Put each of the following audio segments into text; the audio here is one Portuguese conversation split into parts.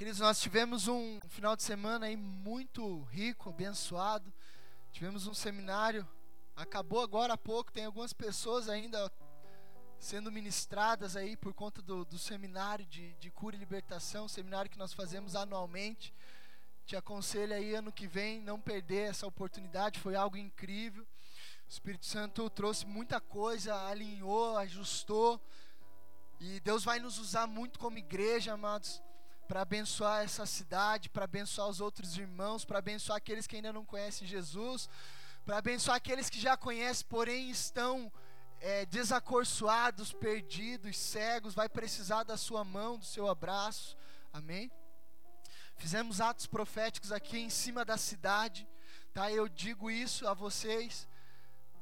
Queridos, nós tivemos um final de semana aí muito rico, abençoado. Tivemos um seminário, acabou agora há pouco, tem algumas pessoas ainda sendo ministradas aí por conta do, do seminário de, de cura e libertação, seminário que nós fazemos anualmente. Te aconselho aí ano que vem não perder essa oportunidade, foi algo incrível. O Espírito Santo trouxe muita coisa, alinhou, ajustou. E Deus vai nos usar muito como igreja, amados para abençoar essa cidade, para abençoar os outros irmãos, para abençoar aqueles que ainda não conhecem Jesus, para abençoar aqueles que já conhecem, porém estão é, desacorçoados, perdidos, cegos, vai precisar da sua mão, do seu abraço, amém? Fizemos atos proféticos aqui em cima da cidade, tá? Eu digo isso a vocês,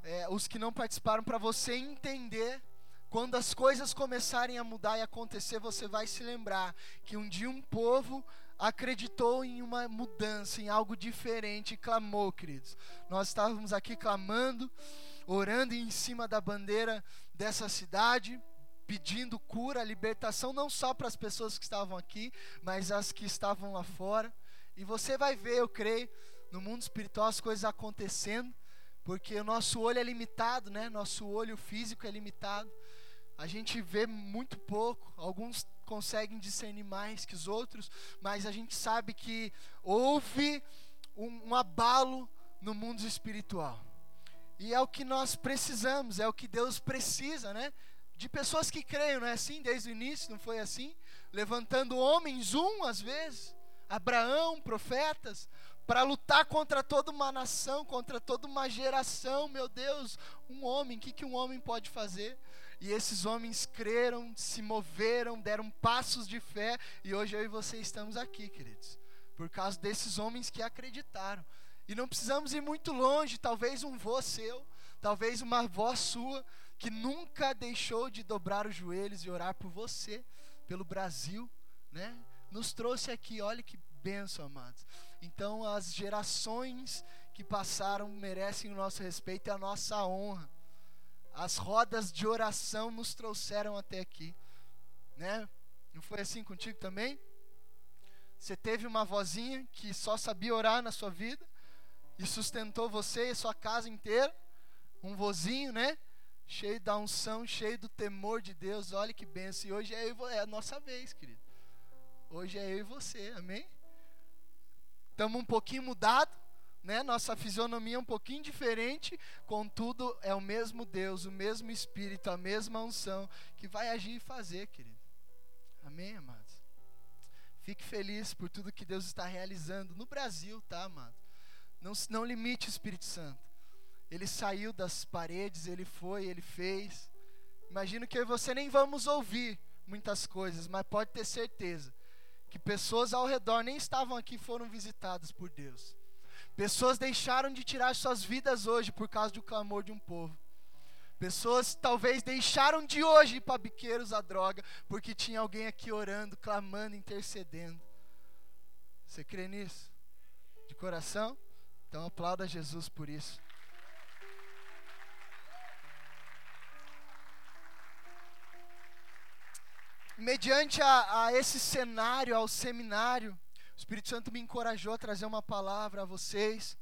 é, os que não participaram, para você entender quando as coisas começarem a mudar e acontecer, você vai se lembrar que um dia um povo acreditou em uma mudança, em algo diferente e clamou, queridos. Nós estávamos aqui clamando, orando em cima da bandeira dessa cidade, pedindo cura, libertação, não só para as pessoas que estavam aqui, mas as que estavam lá fora. E você vai ver, eu creio, no mundo espiritual as coisas acontecendo, porque o nosso olho é limitado, né? Nosso olho físico é limitado a gente vê muito pouco, alguns conseguem discernir mais que os outros, mas a gente sabe que houve um, um abalo no mundo espiritual. E é o que nós precisamos, é o que Deus precisa, né? De pessoas que creiam, não é assim? Desde o início, não foi assim? Levantando homens, um às vezes, Abraão, profetas, para lutar contra toda uma nação, contra toda uma geração, meu Deus, um homem, o que, que um homem pode fazer? E esses homens creram, se moveram, deram passos de fé, e hoje eu e você estamos aqui, queridos, por causa desses homens que acreditaram. E não precisamos ir muito longe, talvez um vô seu, talvez uma avó sua, que nunca deixou de dobrar os joelhos e orar por você, pelo Brasil, né? Nos trouxe aqui, olha que bênção, amados. Então, as gerações que passaram merecem o nosso respeito e a nossa honra. As rodas de oração nos trouxeram até aqui, né? Não foi assim contigo também? Você teve uma vozinha que só sabia orar na sua vida e sustentou você e sua casa inteira, um vozinho, né? Cheio da unção, cheio do temor de Deus. Olha que benção. E hoje é, eu, é a nossa vez, querido. Hoje é eu e você, amém? Estamos um pouquinho mudado, né? Nossa fisionomia é um pouquinho diferente, contudo é o mesmo Deus, o mesmo Espírito, a mesma unção que vai agir e fazer, querido. Amém, amados? Fique feliz por tudo que Deus está realizando no Brasil, tá, amado? Não, não limite o Espírito Santo. Ele saiu das paredes, ele foi, ele fez. Imagino que eu e você nem vamos ouvir muitas coisas, mas pode ter certeza que pessoas ao redor nem estavam aqui foram visitadas por Deus. Pessoas deixaram de tirar suas vidas hoje por causa do clamor de um povo. Pessoas talvez deixaram de hoje ir para biqueiros a droga porque tinha alguém aqui orando, clamando, intercedendo. Você crê nisso? De coração? Então aplauda Jesus por isso. Mediante a, a esse cenário, ao seminário, o Espírito Santo me encorajou a trazer uma palavra a vocês.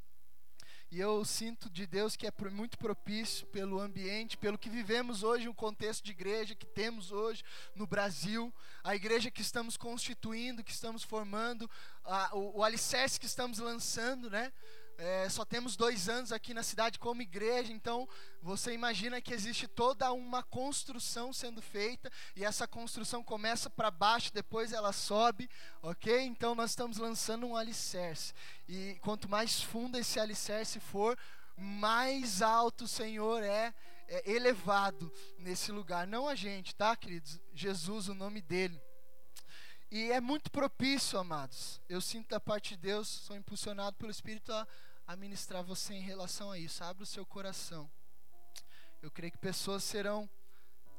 E eu sinto de Deus que é muito propício pelo ambiente, pelo que vivemos hoje, o contexto de igreja que temos hoje no Brasil, a igreja que estamos constituindo, que estamos formando, a, o, o alicerce que estamos lançando, né? É, só temos dois anos aqui na cidade como igreja, então você imagina que existe toda uma construção sendo feita e essa construção começa para baixo, depois ela sobe, ok? Então nós estamos lançando um alicerce e quanto mais fundo esse alicerce for, mais alto o Senhor é, é elevado nesse lugar. Não a gente, tá, queridos? Jesus, o nome dele. E é muito propício, amados. Eu sinto da parte de Deus, sou impulsionado pelo Espírito a, a ministrar você em relação a isso. Abra o seu coração. Eu creio que pessoas serão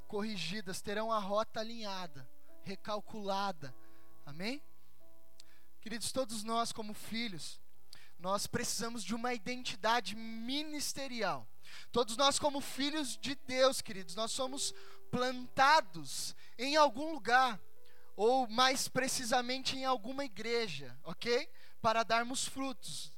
corrigidas, terão a rota alinhada, recalculada. Amém? Queridos, todos nós, como filhos, nós precisamos de uma identidade ministerial. Todos nós, como filhos de Deus, queridos, nós somos plantados em algum lugar ou mais precisamente em alguma igreja, ok? Para darmos frutos.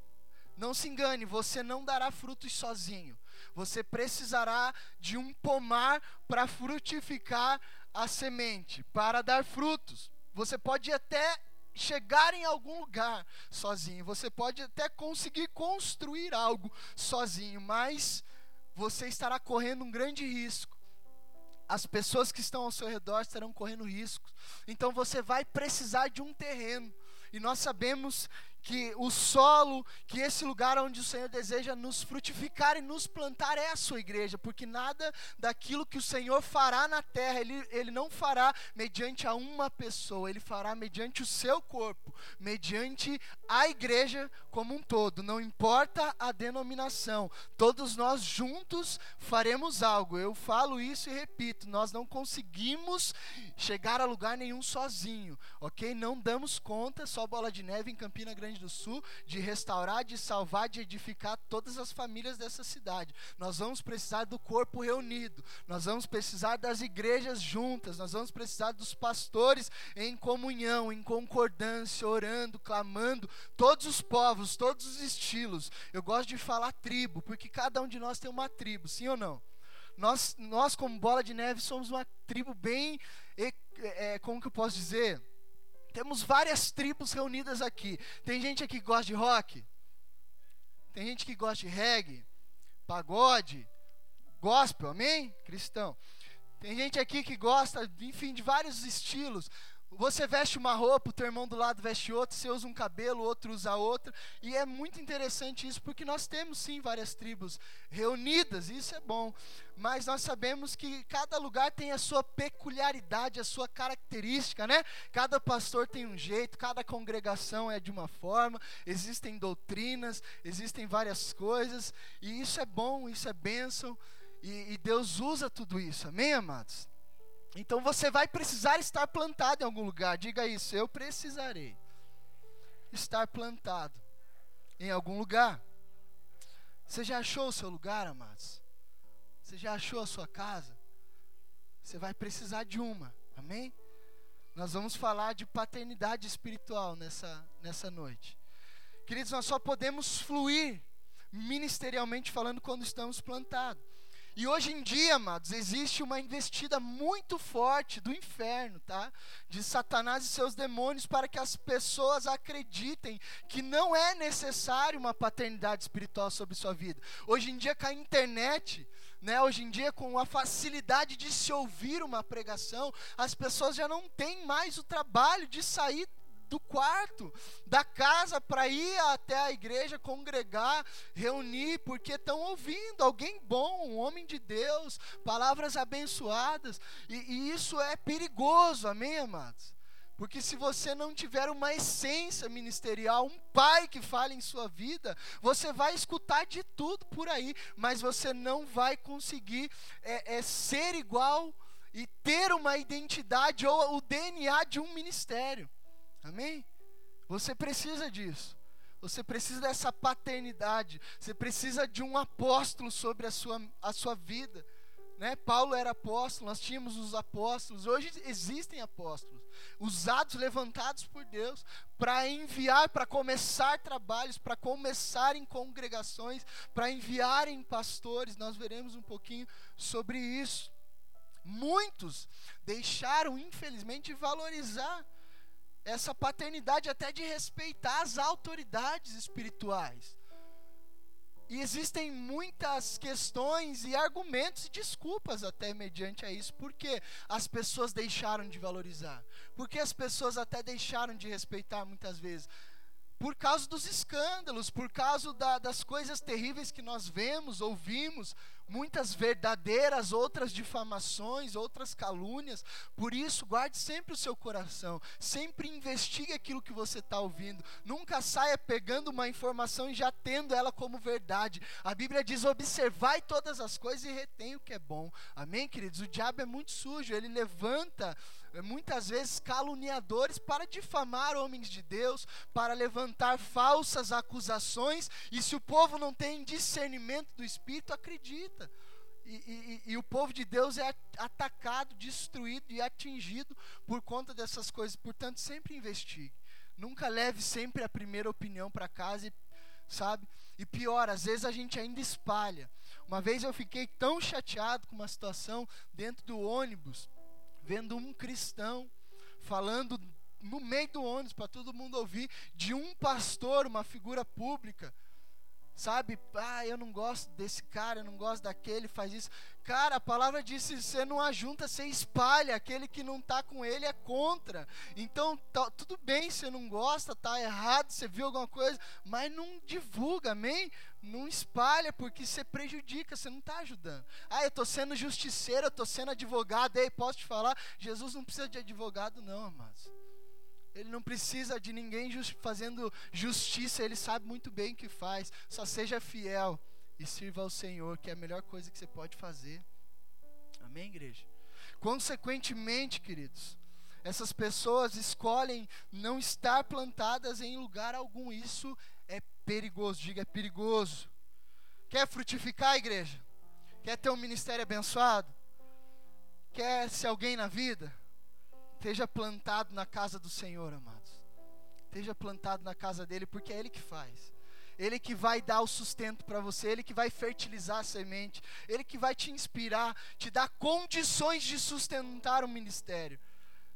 Não se engane, você não dará frutos sozinho. Você precisará de um pomar para frutificar a semente, para dar frutos. Você pode até chegar em algum lugar sozinho, você pode até conseguir construir algo sozinho, mas você estará correndo um grande risco. As pessoas que estão ao seu redor estarão correndo riscos. Então você vai precisar de um terreno. E nós sabemos que o solo, que esse lugar onde o Senhor deseja nos frutificar e nos plantar é a sua igreja, porque nada daquilo que o Senhor fará na terra, ele, ele não fará mediante a uma pessoa, ele fará mediante o seu corpo, mediante a igreja como um todo, não importa a denominação, todos nós juntos faremos algo. Eu falo isso e repito, nós não conseguimos chegar a lugar nenhum sozinho, ok? Não damos conta, só bola de neve em Campina Grande do Sul de restaurar, de salvar, de edificar todas as famílias dessa cidade. Nós vamos precisar do corpo reunido, nós vamos precisar das igrejas juntas, nós vamos precisar dos pastores em comunhão, em concordância, orando, clamando, todos os povos, todos os estilos. Eu gosto de falar tribo, porque cada um de nós tem uma tribo, sim ou não? Nós, nós como bola de neve, somos uma tribo bem, é, como que eu posso dizer? Temos várias tribos reunidas aqui. Tem gente aqui que gosta de rock. Tem gente que gosta de reggae, pagode, gospel, amém? Cristão. Tem gente aqui que gosta, enfim, de vários estilos. Você veste uma roupa, o teu irmão do lado veste outra, você usa um cabelo, outro usa outra. E é muito interessante isso, porque nós temos sim várias tribos reunidas, isso é bom. Mas nós sabemos que cada lugar tem a sua peculiaridade, a sua característica, né? Cada pastor tem um jeito, cada congregação é de uma forma, existem doutrinas, existem várias coisas, e isso é bom, isso é bênção, e, e Deus usa tudo isso, amém, amados? Então você vai precisar estar plantado em algum lugar. Diga isso, eu precisarei estar plantado em algum lugar. Você já achou o seu lugar, amados? Você já achou a sua casa? Você vai precisar de uma, amém? Nós vamos falar de paternidade espiritual nessa, nessa noite. Queridos, nós só podemos fluir ministerialmente falando quando estamos plantados. E hoje em dia, amados, existe uma investida muito forte do inferno, tá? De Satanás e seus demônios para que as pessoas acreditem que não é necessário uma paternidade espiritual sobre sua vida. Hoje em dia, com a internet, né, hoje em dia, com a facilidade de se ouvir uma pregação, as pessoas já não têm mais o trabalho de sair do quarto, da casa, para ir até a igreja, congregar, reunir, porque estão ouvindo alguém bom, um homem de Deus, palavras abençoadas, e, e isso é perigoso, amém, amados? Porque se você não tiver uma essência ministerial, um pai que fale em sua vida, você vai escutar de tudo por aí, mas você não vai conseguir é, é, ser igual e ter uma identidade ou o DNA de um ministério. Amém? Você precisa disso. Você precisa dessa paternidade. Você precisa de um apóstolo sobre a sua, a sua vida. Né? Paulo era apóstolo, nós tínhamos os apóstolos. Hoje existem apóstolos, usados, levantados por Deus, para enviar, para começar trabalhos, para começar em congregações, para enviarem pastores. Nós veremos um pouquinho sobre isso. Muitos deixaram, infelizmente, de valorizar essa paternidade até de respeitar as autoridades espirituais. E existem muitas questões e argumentos e desculpas até mediante a isso, porque as pessoas deixaram de valorizar, porque as pessoas até deixaram de respeitar muitas vezes por causa dos escândalos, por causa da, das coisas terríveis que nós vemos, ouvimos, muitas verdadeiras, outras difamações, outras calúnias. Por isso, guarde sempre o seu coração, sempre investigue aquilo que você está ouvindo. Nunca saia pegando uma informação e já tendo ela como verdade. A Bíblia diz: observai todas as coisas e retém o que é bom. Amém, queridos? O diabo é muito sujo, ele levanta muitas vezes caluniadores para difamar homens de Deus, para levantar falsas acusações, e se o povo não tem discernimento do Espírito, acredita. e, e, e, o povo de Deus é atacado, destruído e atingido por conta dessas coisas. Portanto, sempre investigue. Nunca leve sempre a primeira opinião para casa, e, sabe? E pior, às vezes a gente ainda espalha. Uma vez eu fiquei tão chateado com uma situação dentro do ônibus, vendo um cristão falando no meio do ônibus para todo mundo ouvir de um pastor, uma figura pública sabe? Ah, eu não gosto desse cara, eu não gosto daquele, faz isso. Cara, a palavra diz: se você não ajunta, você espalha. Aquele que não está com ele é contra. Então, tá, tudo bem, você não gosta, tá errado, você viu alguma coisa, mas não divulga, amém? Não espalha, porque você prejudica, você não está ajudando. Ah, eu estou sendo justiceiro, eu estou sendo advogado, ei, posso te falar? Jesus não precisa de advogado, não, amados. Ele não precisa de ninguém just, fazendo justiça, ele sabe muito bem o que faz. Só seja fiel e sirva ao Senhor, que é a melhor coisa que você pode fazer. Amém, igreja? Consequentemente, queridos, essas pessoas escolhem não estar plantadas em lugar algum. Isso é perigoso. Diga, é perigoso. Quer frutificar, igreja? Quer ter um ministério abençoado? Quer ser alguém na vida? Esteja plantado na casa do Senhor, amados. Esteja plantado na casa dele, porque é ele que faz. Ele que vai dar o sustento para você, ele que vai fertilizar a semente, ele que vai te inspirar, te dar condições de sustentar o ministério.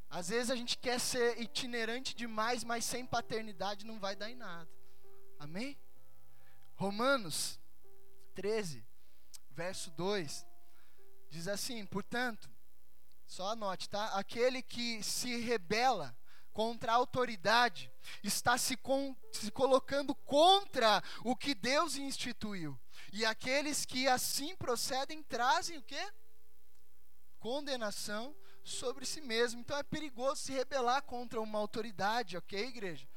Às vezes a gente quer ser itinerante demais, mas sem paternidade não vai dar em nada. Amém? Romanos 13, verso 2 diz assim: Portanto, só anote, tá? Aquele que se rebela contra a autoridade está se, se colocando contra o que Deus instituiu. E aqueles que assim procedem trazem o quê? Condenação sobre si mesmo. Então é perigoso se rebelar contra uma autoridade, ok, igreja?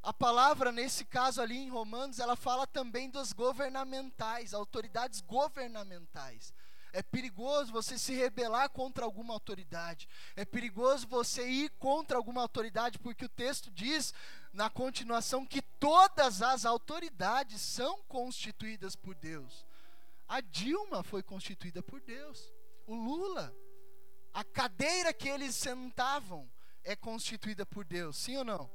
A palavra, nesse caso ali em Romanos, ela fala também dos governamentais, autoridades governamentais. É perigoso você se rebelar contra alguma autoridade. É perigoso você ir contra alguma autoridade, porque o texto diz na continuação que todas as autoridades são constituídas por Deus. A Dilma foi constituída por Deus. O Lula, a cadeira que eles sentavam é constituída por Deus, sim ou não?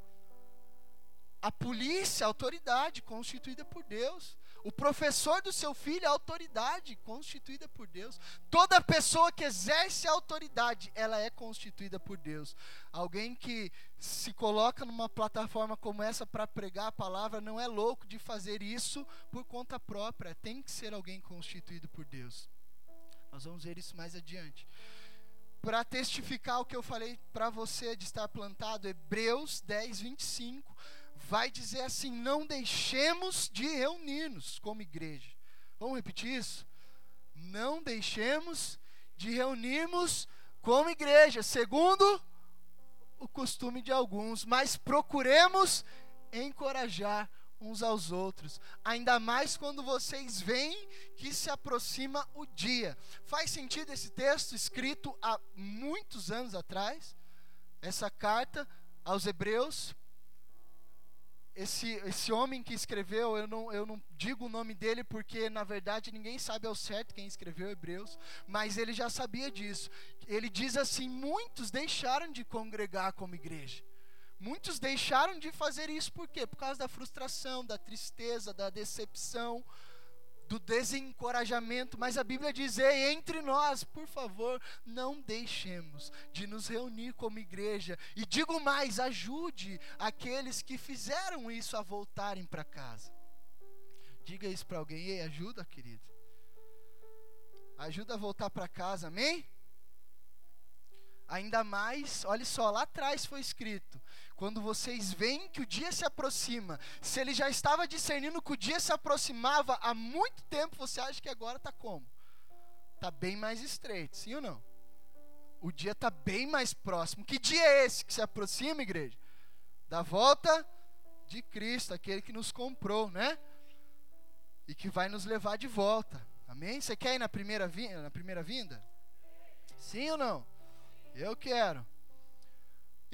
A polícia, a autoridade constituída por Deus. O professor do seu filho é autoridade constituída por Deus. Toda pessoa que exerce autoridade, ela é constituída por Deus. Alguém que se coloca numa plataforma como essa para pregar a palavra não é louco de fazer isso por conta própria. Tem que ser alguém constituído por Deus. Nós vamos ver isso mais adiante. Para testificar o que eu falei para você de estar plantado, Hebreus 10, 25 vai dizer assim: não deixemos de reunir-nos como igreja. Vamos repetir isso? Não deixemos de reunirmos como igreja, segundo o costume de alguns, mas procuremos encorajar uns aos outros, ainda mais quando vocês veem que se aproxima o dia. Faz sentido esse texto escrito há muitos anos atrás? Essa carta aos Hebreus, esse, esse homem que escreveu, eu não, eu não digo o nome dele porque na verdade ninguém sabe ao certo quem escreveu Hebreus, mas ele já sabia disso. Ele diz assim: muitos deixaram de congregar como igreja. Muitos deixaram de fazer isso por quê? Por causa da frustração, da tristeza, da decepção, do desencorajamento, mas a Bíblia diz: Ei, entre nós, por favor, não deixemos de nos reunir como igreja. E digo mais: ajude aqueles que fizeram isso a voltarem para casa. Diga isso para alguém: Ei, ajuda, querido. Ajuda a voltar para casa, amém? Ainda mais, olha só, lá atrás foi escrito: quando vocês veem que o dia se aproxima, se ele já estava discernindo que o dia se aproximava há muito tempo, você acha que agora está como? Está bem mais estreito, sim ou não? O dia está bem mais próximo. Que dia é esse que se aproxima, igreja? Da volta de Cristo, aquele que nos comprou, né? E que vai nos levar de volta. Amém? Você quer ir na primeira, vinda, na primeira vinda? Sim ou não? Eu quero.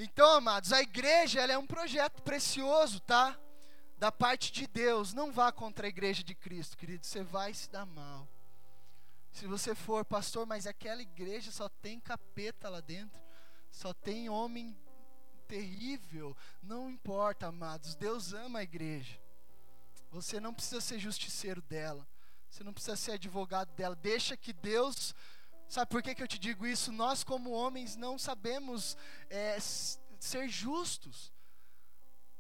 Então, amados, a igreja é um projeto precioso, tá? Da parte de Deus. Não vá contra a igreja de Cristo, querido. Você vai se dar mal. Se você for pastor, mas aquela igreja só tem capeta lá dentro, só tem homem terrível, não importa, amados, Deus ama a igreja. Você não precisa ser justiceiro dela, você não precisa ser advogado dela, deixa que Deus. Sabe por que, que eu te digo isso? Nós, como homens, não sabemos é, ser justos.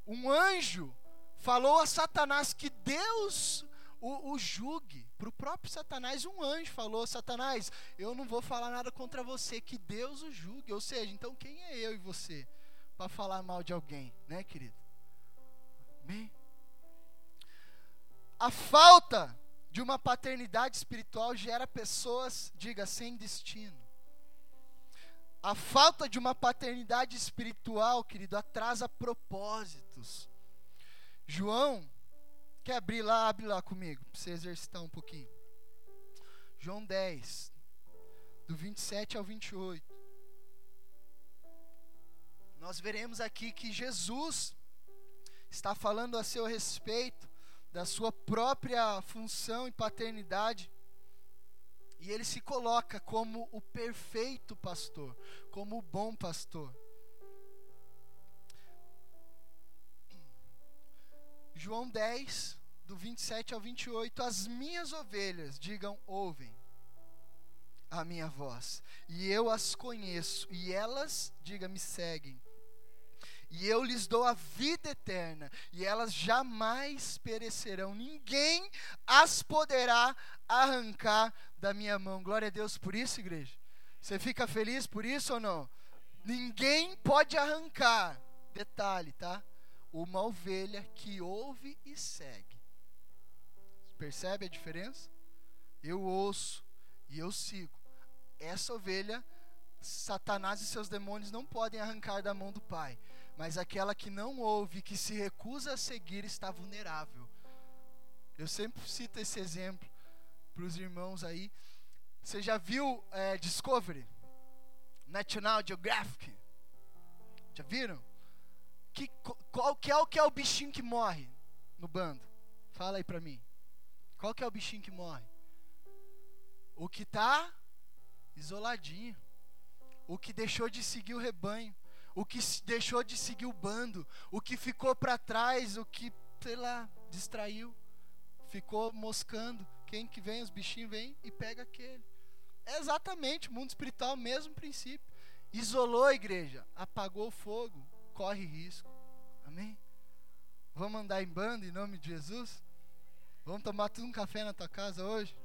Um anjo falou a Satanás que Deus o, o julgue. Para o próprio Satanás, um anjo falou: Satanás, eu não vou falar nada contra você, que Deus o julgue. Ou seja, então quem é eu e você para falar mal de alguém, né, querido? Amém? A falta de uma paternidade espiritual gera pessoas, diga, sem destino. A falta de uma paternidade espiritual, querido, atrasa propósitos. João Quer abrir lá? Abre lá comigo, para você exercitar um pouquinho. João 10, do 27 ao 28. Nós veremos aqui que Jesus está falando a seu respeito da sua própria função e paternidade. E ele se coloca como o perfeito pastor, como o bom pastor. João 10, do 27 ao 28, as minhas ovelhas, digam, ouvem a minha voz, e eu as conheço, e elas, diga, me seguem. E eu lhes dou a vida eterna, e elas jamais perecerão. Ninguém as poderá arrancar da minha mão. Glória a Deus por isso, igreja. Você fica feliz por isso ou não? Ninguém pode arrancar. Detalhe, tá? uma ovelha que ouve e segue. Percebe a diferença? Eu ouço e eu sigo. Essa ovelha, Satanás e seus demônios não podem arrancar da mão do Pai. Mas aquela que não ouve, que se recusa a seguir, está vulnerável. Eu sempre cito esse exemplo para os irmãos aí. Você já viu é, Discovery? National Geographic? Já viram? que, qual que é o que é o bichinho que morre no bando? Fala aí para mim. Qual que é o bichinho que morre? O que está isoladinho. O que deixou de seguir o rebanho. O que deixou de seguir o bando. O que ficou para trás. O que, sei lá, distraiu. Ficou moscando. Quem que vem? Os bichinhos vêm e pega aquele. É exatamente o mundo espiritual, mesmo princípio. Isolou a igreja, apagou o fogo, corre risco. Amém? Vamos andar em banda em nome de Jesus? Vamos tomar tudo um café na tua casa hoje?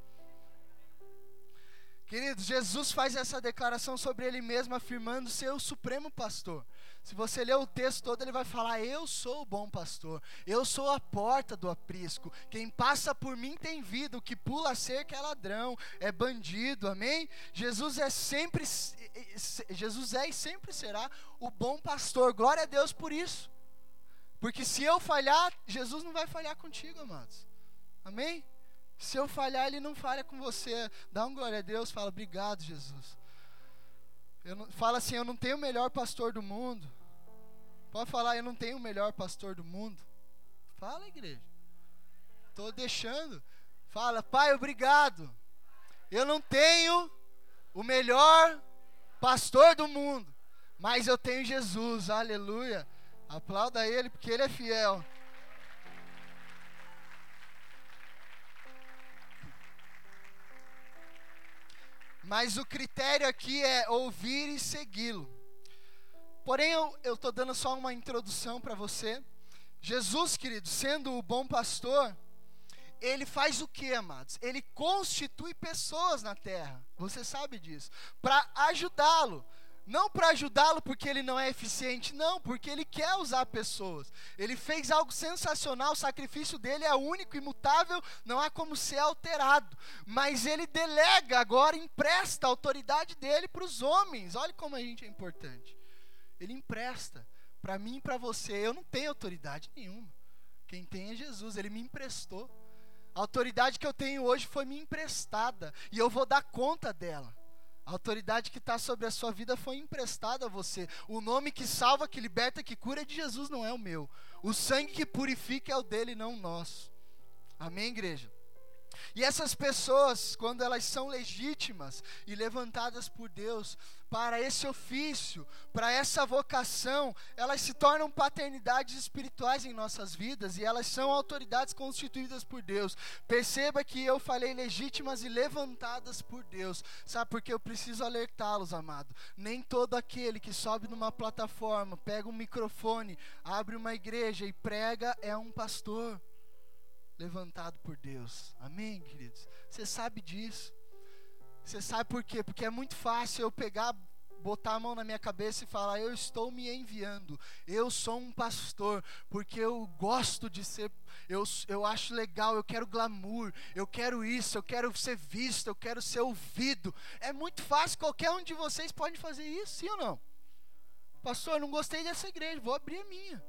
Queridos, Jesus faz essa declaração sobre ele mesmo, afirmando ser o supremo pastor. Se você ler o texto todo, ele vai falar: Eu sou o bom pastor, eu sou a porta do aprisco. Quem passa por mim tem vida, o que pula a cerca é ladrão, é bandido, amém? Jesus é sempre, Jesus é e sempre será o bom pastor, glória a Deus por isso. Porque se eu falhar, Jesus não vai falhar contigo, amados, amém? Se eu falhar, Ele não falha com você. Dá um glória a Deus, fala, obrigado, Jesus. Não, fala assim, eu não tenho o melhor pastor do mundo. Pode falar, eu não tenho o melhor pastor do mundo. Fala, igreja. Estou deixando. Fala, Pai, obrigado. Eu não tenho o melhor pastor do mundo, mas eu tenho Jesus, aleluia. Aplauda ele, porque ele é fiel. Mas o critério aqui é ouvir e segui-lo. Porém, eu estou dando só uma introdução para você. Jesus, querido, sendo o bom pastor, ele faz o que, amados? Ele constitui pessoas na terra. Você sabe disso. Para ajudá-lo. Não para ajudá-lo porque ele não é eficiente, não, porque ele quer usar pessoas. Ele fez algo sensacional, o sacrifício dele é único, imutável, não há como ser alterado. Mas ele delega agora, empresta a autoridade dele para os homens. Olha como a gente é importante. Ele empresta para mim e para você. Eu não tenho autoridade nenhuma. Quem tem é Jesus, ele me emprestou. A autoridade que eu tenho hoje foi me emprestada e eu vou dar conta dela. A autoridade que está sobre a sua vida foi emprestada a você. O nome que salva, que liberta, que cura é de Jesus, não é o meu. O sangue que purifica é o dele, não o nosso. Amém, igreja? E essas pessoas, quando elas são legítimas e levantadas por Deus para esse ofício, para essa vocação, elas se tornam paternidades espirituais em nossas vidas e elas são autoridades constituídas por Deus. Perceba que eu falei legítimas e levantadas por Deus. Sabe porque eu preciso alertá-los, amado? Nem todo aquele que sobe numa plataforma, pega um microfone, abre uma igreja e prega é um pastor levantado por Deus. Amém, queridos? Você sabe disso. Você sabe por quê? Porque é muito fácil eu pegar, botar a mão na minha cabeça e falar: Eu estou me enviando. Eu sou um pastor. Porque eu gosto de ser. Eu, eu acho legal. Eu quero glamour. Eu quero isso. Eu quero ser visto. Eu quero ser ouvido. É muito fácil. Qualquer um de vocês pode fazer isso, sim ou não? Pastor, não gostei dessa igreja. Vou abrir a minha.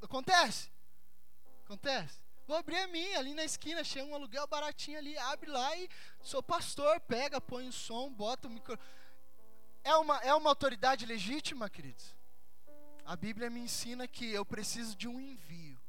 Acontece? Acontece? Vou abrir a minha ali na esquina, chega um aluguel baratinho ali, abre lá e sou pastor, pega, põe o som, bota o micro. É uma, é uma autoridade legítima, queridos? A Bíblia me ensina que eu preciso de um envio.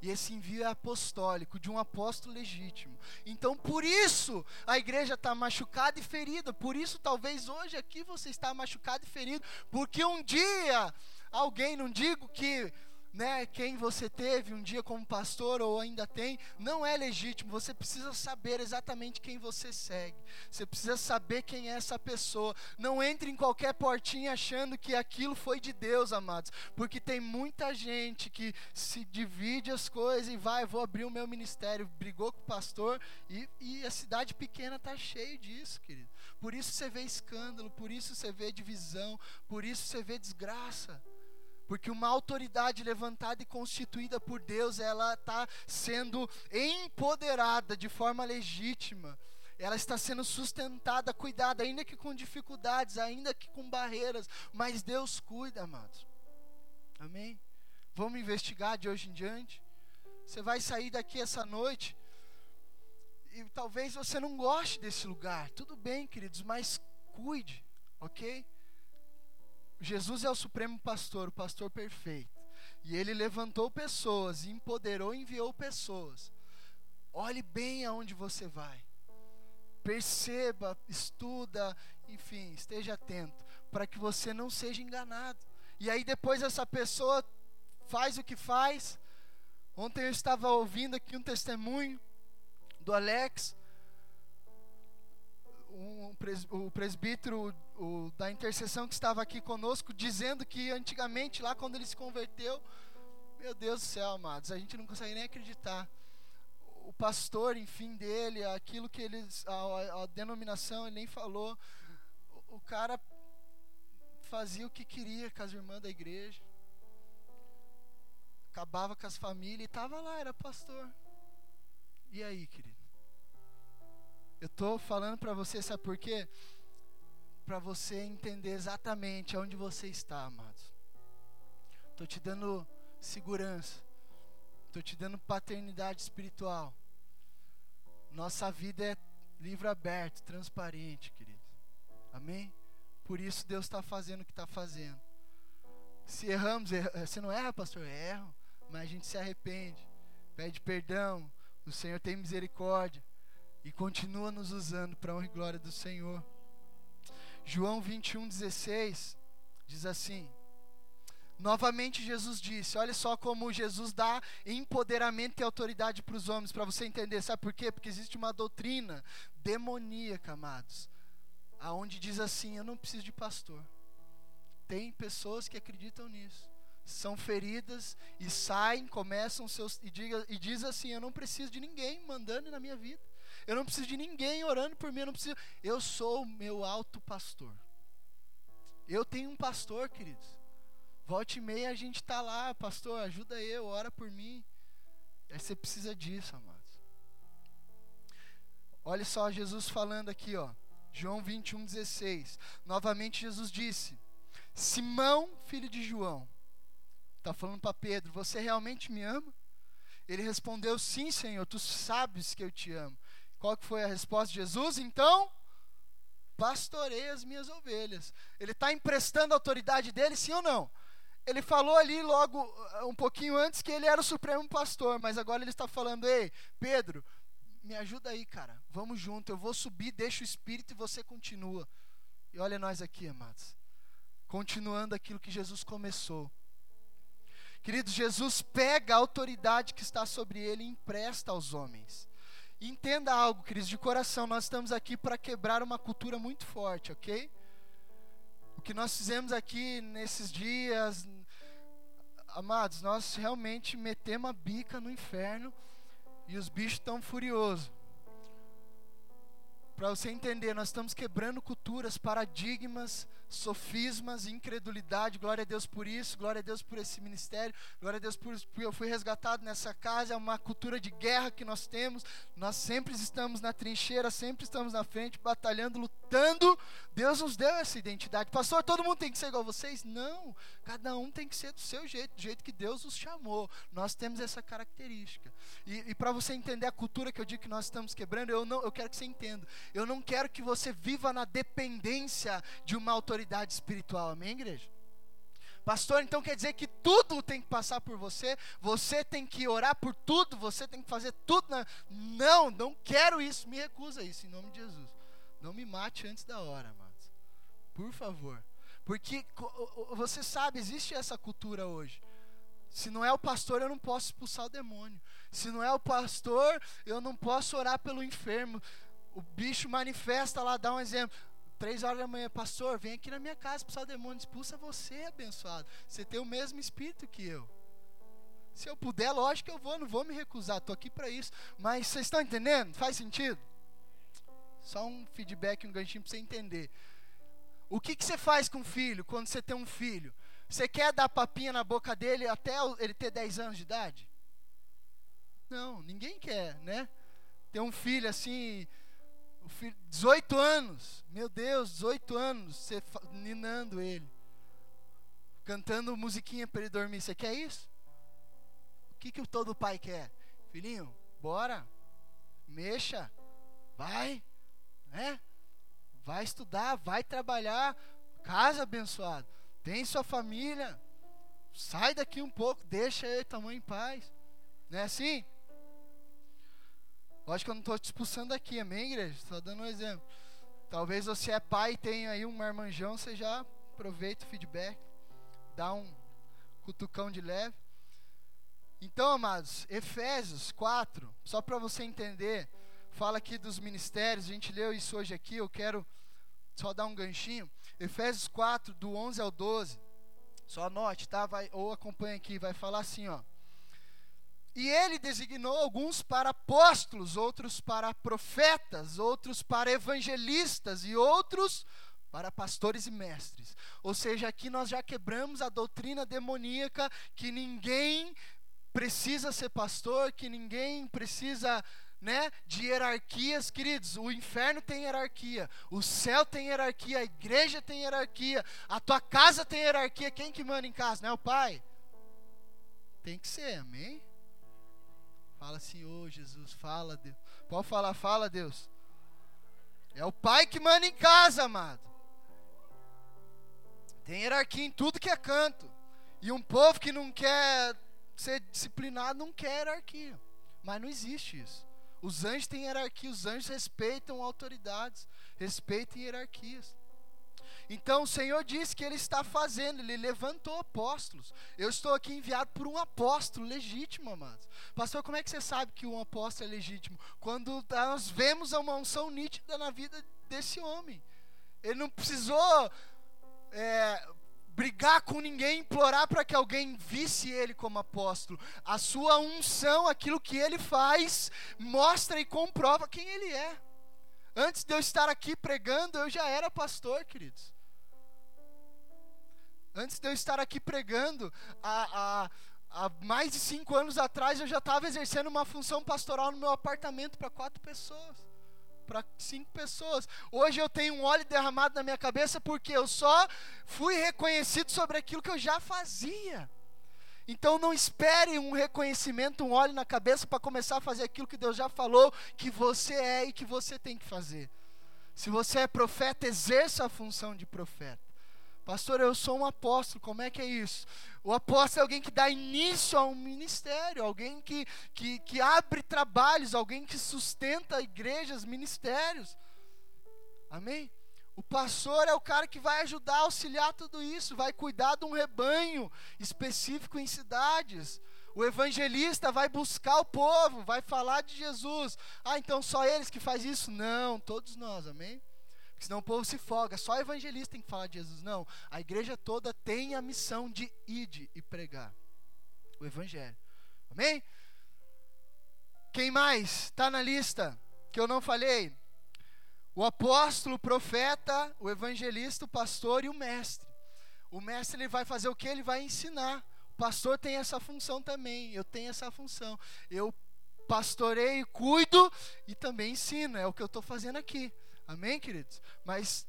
E esse envio é apostólico, de um apóstolo legítimo. Então, por isso, a igreja está machucada e ferida. Por isso, talvez hoje aqui você está machucado e ferido. Porque um dia, alguém, não digo que né, quem você teve um dia como pastor ou ainda tem, não é legítimo. Você precisa saber exatamente quem você segue. Você precisa saber quem é essa pessoa. Não entre em qualquer portinha achando que aquilo foi de Deus, amados, porque tem muita gente que se divide as coisas e vai, vou abrir o meu ministério, brigou com o pastor e, e a cidade pequena está cheia disso, querido. Por isso você vê escândalo, por isso você vê divisão, por isso você vê desgraça. Porque uma autoridade levantada e constituída por Deus, ela está sendo empoderada de forma legítima. Ela está sendo sustentada, cuidada, ainda que com dificuldades, ainda que com barreiras, mas Deus cuida, amados. Amém? Vamos investigar de hoje em diante. Você vai sair daqui essa noite e talvez você não goste desse lugar. Tudo bem, queridos, mas cuide, ok? Jesus é o supremo pastor, o pastor perfeito. E ele levantou pessoas, empoderou enviou pessoas. Olhe bem aonde você vai. Perceba, estuda, enfim, esteja atento para que você não seja enganado. E aí depois essa pessoa faz o que faz. Ontem eu estava ouvindo aqui um testemunho do Alex, um, o presbítero o, da intercessão que estava aqui conosco, dizendo que antigamente, lá quando ele se converteu, meu Deus do céu, amados, a gente não consegue nem acreditar. O pastor, enfim, dele, aquilo que eles, a, a denominação, ele nem falou. O, o cara fazia o que queria com as irmãs da igreja, acabava com as famílias e estava lá, era pastor. E aí, querido? Eu estou falando para você, sabe por quê? Para você entender exatamente onde você está, amados. Estou te dando segurança. Estou te dando paternidade espiritual. Nossa vida é livro aberto, transparente, querido. Amém? Por isso Deus está fazendo o que está fazendo. Se erramos, erra, você não erra, pastor? Erro, mas a gente se arrepende, pede perdão. O Senhor tem misericórdia e continua nos usando para a honra e glória do Senhor. João 21, 16 diz assim: Novamente Jesus disse, olha só como Jesus dá empoderamento e autoridade para os homens, para você entender, sabe por quê? Porque existe uma doutrina demoníaca, amados, aonde diz assim: eu não preciso de pastor. Tem pessoas que acreditam nisso. São feridas e saem, começam seus e, diga, e diz assim: eu não preciso de ninguém mandando na minha vida. Eu não preciso de ninguém orando por mim, eu não preciso. Eu sou o meu alto pastor. Eu tenho um pastor, queridos. Volte e meia a gente está lá, pastor, ajuda eu, ora por mim. Aí você precisa disso, amados. Olha só Jesus falando aqui, ó. João 21, 16. Novamente Jesus disse: Simão, filho de João, está falando para Pedro: Você realmente me ama? Ele respondeu: Sim, Senhor, tu sabes que eu te amo. Qual que foi a resposta de Jesus? Então, pastorei as minhas ovelhas. Ele está emprestando a autoridade dele, sim ou não? Ele falou ali logo, uh, um pouquinho antes, que ele era o supremo pastor, mas agora ele está falando: Ei, Pedro, me ajuda aí, cara. Vamos junto. Eu vou subir, deixa o espírito e você continua. E olha nós aqui, amados. Continuando aquilo que Jesus começou. Queridos, Jesus pega a autoridade que está sobre ele e empresta aos homens. Entenda algo, queridos, de coração, nós estamos aqui para quebrar uma cultura muito forte, ok? O que nós fizemos aqui nesses dias, amados, nós realmente metemos a bica no inferno e os bichos estão furiosos. Para você entender, nós estamos quebrando culturas, paradigmas, sofismas, incredulidade. Glória a Deus por isso, glória a Deus por esse ministério, glória a Deus por porque eu fui resgatado nessa casa. É uma cultura de guerra que nós temos. Nós sempre estamos na trincheira, sempre estamos na frente, batalhando, lutando. Deus nos deu essa identidade. Pastor, todo mundo tem que ser igual a vocês? Não, cada um tem que ser do seu jeito, do jeito que Deus os chamou. Nós temos essa característica. E, e para você entender a cultura que eu digo que nós estamos quebrando, eu, não, eu quero que você entenda. Eu não quero que você viva na dependência de uma autoridade autoridade espiritual. Amém, igreja? Pastor, então quer dizer que tudo tem que passar por você, você tem que orar por tudo, você tem que fazer tudo. Na... Não, não quero isso, me recusa isso, em nome de Jesus. Não me mate antes da hora, amados. Por favor. Porque você sabe, existe essa cultura hoje. Se não é o pastor, eu não posso expulsar o demônio. Se não é o pastor, eu não posso orar pelo enfermo. O bicho manifesta lá, dá um exemplo. Três horas da manhã, pastor, vem aqui na minha casa expulsar o demônio, expulsa você, abençoado. Você tem o mesmo espírito que eu. Se eu puder, lógico que eu vou, não vou me recusar, estou aqui para isso. Mas vocês estão entendendo? Faz sentido? Só um feedback, um ganchinho para você entender. O que, que você faz com o filho quando você tem um filho? Você quer dar papinha na boca dele até ele ter 10 anos de idade? Não, ninguém quer, né? Ter um filho assim, o filho, 18 anos, meu Deus, 18 anos, você ninando ele, cantando musiquinha para ele dormir. Você quer isso? O que, que todo pai quer? Filhinho, bora, mexa, vai, né? Vai estudar, vai trabalhar, casa abençoado, tem sua família, sai daqui um pouco, deixa ele tamanho em paz. Não é assim? Lógico que eu não estou te expulsando aqui, amém, igreja? Estou dando um exemplo. Talvez você é pai e tenha aí um marmanjão, você já aproveita o feedback, dá um cutucão de leve. Então, amados, Efésios 4, só para você entender, fala aqui dos ministérios, a gente leu isso hoje aqui, eu quero só dar um ganchinho. Efésios 4, do 11 ao 12, só anote, tá? Vai, ou acompanha aqui, vai falar assim, ó. E ele designou alguns para apóstolos, outros para profetas, outros para evangelistas e outros para pastores e mestres. Ou seja, aqui nós já quebramos a doutrina demoníaca que ninguém precisa ser pastor, que ninguém precisa né, de hierarquias, queridos. O inferno tem hierarquia, o céu tem hierarquia, a igreja tem hierarquia, a tua casa tem hierarquia. Quem que manda em casa? Não é o pai? Tem que ser, amém? Fala, Senhor Jesus, fala, Deus. Pode falar, fala, Deus. É o pai que manda em casa, amado. Tem hierarquia em tudo que é canto. E um povo que não quer ser disciplinado não quer hierarquia. Mas não existe isso. Os anjos têm hierarquia, os anjos respeitam autoridades, respeitam hierarquias. Então o Senhor disse que Ele está fazendo, Ele levantou apóstolos. Eu estou aqui enviado por um apóstolo legítimo, amados. Pastor, como é que você sabe que um apóstolo é legítimo? Quando nós vemos uma unção nítida na vida desse homem. Ele não precisou é, brigar com ninguém, implorar para que alguém visse ele como apóstolo. A sua unção, aquilo que ele faz, mostra e comprova quem ele é. Antes de eu estar aqui pregando, eu já era pastor, queridos. Antes de eu estar aqui pregando, há, há, há mais de cinco anos atrás, eu já estava exercendo uma função pastoral no meu apartamento para quatro pessoas. Para cinco pessoas. Hoje eu tenho um óleo derramado na minha cabeça porque eu só fui reconhecido sobre aquilo que eu já fazia. Então não espere um reconhecimento, um óleo na cabeça para começar a fazer aquilo que Deus já falou que você é e que você tem que fazer. Se você é profeta, exerça a função de profeta. Pastor, eu sou um apóstolo, como é que é isso? O apóstolo é alguém que dá início a um ministério, alguém que, que, que abre trabalhos, alguém que sustenta igrejas, ministérios. Amém? O pastor é o cara que vai ajudar auxiliar tudo isso, vai cuidar de um rebanho específico em cidades. O evangelista vai buscar o povo, vai falar de Jesus. Ah, então só eles que faz isso? Não, todos nós, amém? Porque senão o povo se folga. Só evangelista tem que falar de Jesus. Não. A igreja toda tem a missão de ir e pregar o evangelho. Amém? Quem mais está na lista que eu não falei? O apóstolo, o profeta, o evangelista, o pastor e o mestre. O mestre ele vai fazer o que? Ele vai ensinar. O pastor tem essa função também. Eu tenho essa função. Eu pastoreio, cuido e também ensino. É o que eu estou fazendo aqui. Amém, queridos? Mas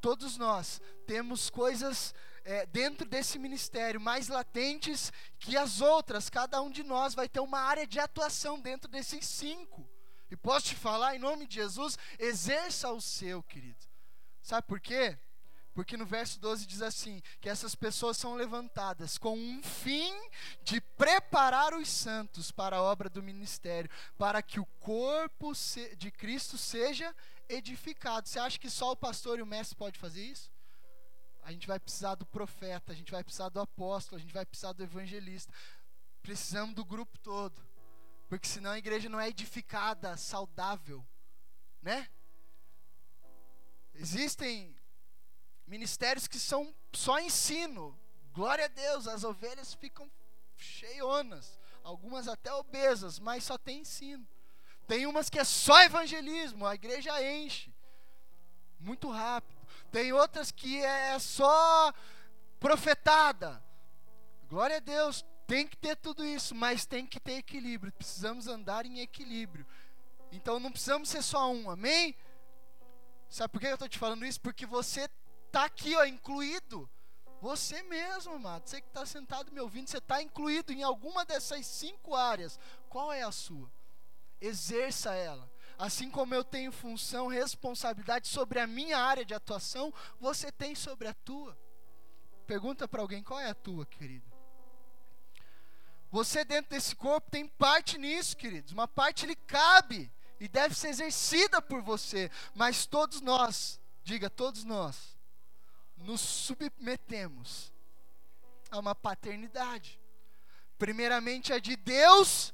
todos nós temos coisas é, dentro desse ministério mais latentes que as outras. Cada um de nós vai ter uma área de atuação dentro desses cinco. E posso te falar, em nome de Jesus, exerça o seu, querido. Sabe por quê? Porque no verso 12 diz assim: que essas pessoas são levantadas com um fim de preparar os santos para a obra do ministério, para que o corpo de Cristo seja edificado. Você acha que só o pastor e o mestre pode fazer isso? A gente vai precisar do profeta, a gente vai precisar do apóstolo, a gente vai precisar do evangelista. Precisamos do grupo todo. Porque senão a igreja não é edificada, saudável, né? Existem ministérios que são só ensino. Glória a Deus, as ovelhas ficam cheionas, algumas até obesas, mas só tem ensino. Tem umas que é só evangelismo, a igreja enche muito rápido. Tem outras que é só profetada. Glória a Deus, tem que ter tudo isso, mas tem que ter equilíbrio. Precisamos andar em equilíbrio. Então não precisamos ser só um, amém? Sabe por que eu estou te falando isso? Porque você está aqui, ó, incluído. Você mesmo, amado. Você que está sentado me ouvindo, você está incluído em alguma dessas cinco áreas. Qual é a sua? Exerça ela. Assim como eu tenho função, responsabilidade sobre a minha área de atuação, você tem sobre a tua. Pergunta para alguém qual é a tua, querido. Você dentro desse corpo tem parte nisso, queridos. Uma parte lhe cabe e deve ser exercida por você, mas todos nós, diga todos nós, nos submetemos a uma paternidade. Primeiramente é de Deus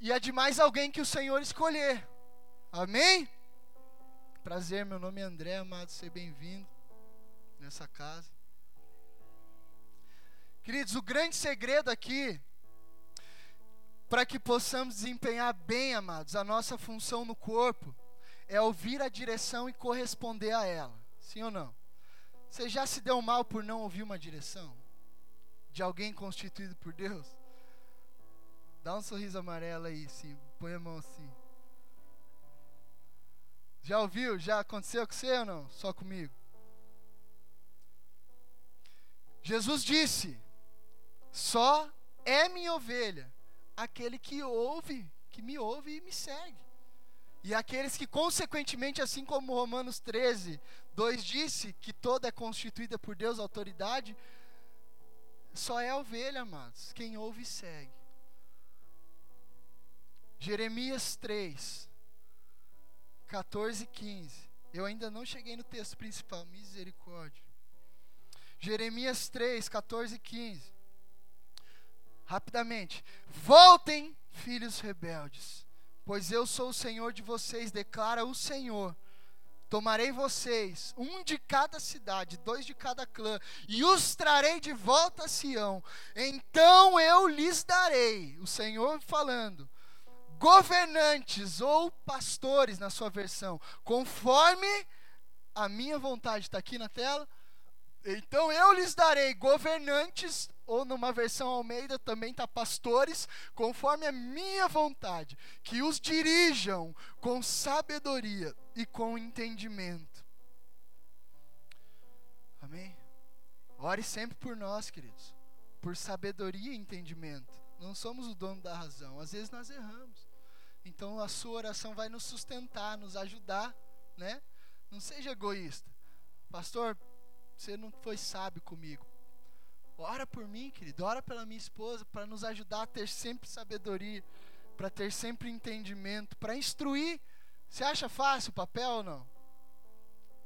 e é de mais alguém que o Senhor escolher. Amém? Prazer, meu nome é André, amado, seja bem-vindo nessa casa. Queridos, o grande segredo aqui, para que possamos desempenhar bem, amados, a nossa função no corpo, é ouvir a direção e corresponder a ela. Sim ou não? Você já se deu mal por não ouvir uma direção? De alguém constituído por Deus? Dá um sorriso amarelo aí, sim. Põe a mão assim. Já ouviu? Já aconteceu com você ou não? Só comigo. Jesus disse: Só é minha ovelha aquele que ouve, que me ouve e me segue. E aqueles que, consequentemente, assim como Romanos 13, 2 disse, que toda é constituída por Deus, autoridade, só é ovelha, amados, quem ouve e segue. Jeremias 3, 14 e 15. Eu ainda não cheguei no texto principal, misericórdia. Jeremias 3, 14 e 15. Rapidamente. Voltem, filhos rebeldes, pois eu sou o Senhor de vocês, declara o Senhor. Tomarei vocês, um de cada cidade, dois de cada clã, e os trarei de volta a Sião. Então eu lhes darei, o Senhor falando, governantes ou pastores na sua versão, conforme a minha vontade. Está aqui na tela? Então eu lhes darei governantes, ou numa versão Almeida também está pastores, conforme a minha vontade, que os dirijam com sabedoria e com entendimento. Amém? Ore sempre por nós, queridos, por sabedoria e entendimento. Não somos o dono da razão, às vezes nós erramos. Então a sua oração vai nos sustentar, nos ajudar, né? Não seja egoísta. Pastor, você não foi sábio comigo. Ora por mim, querido, ora pela minha esposa, para nos ajudar a ter sempre sabedoria, para ter sempre entendimento, para instruir. Você acha fácil o papel ou não?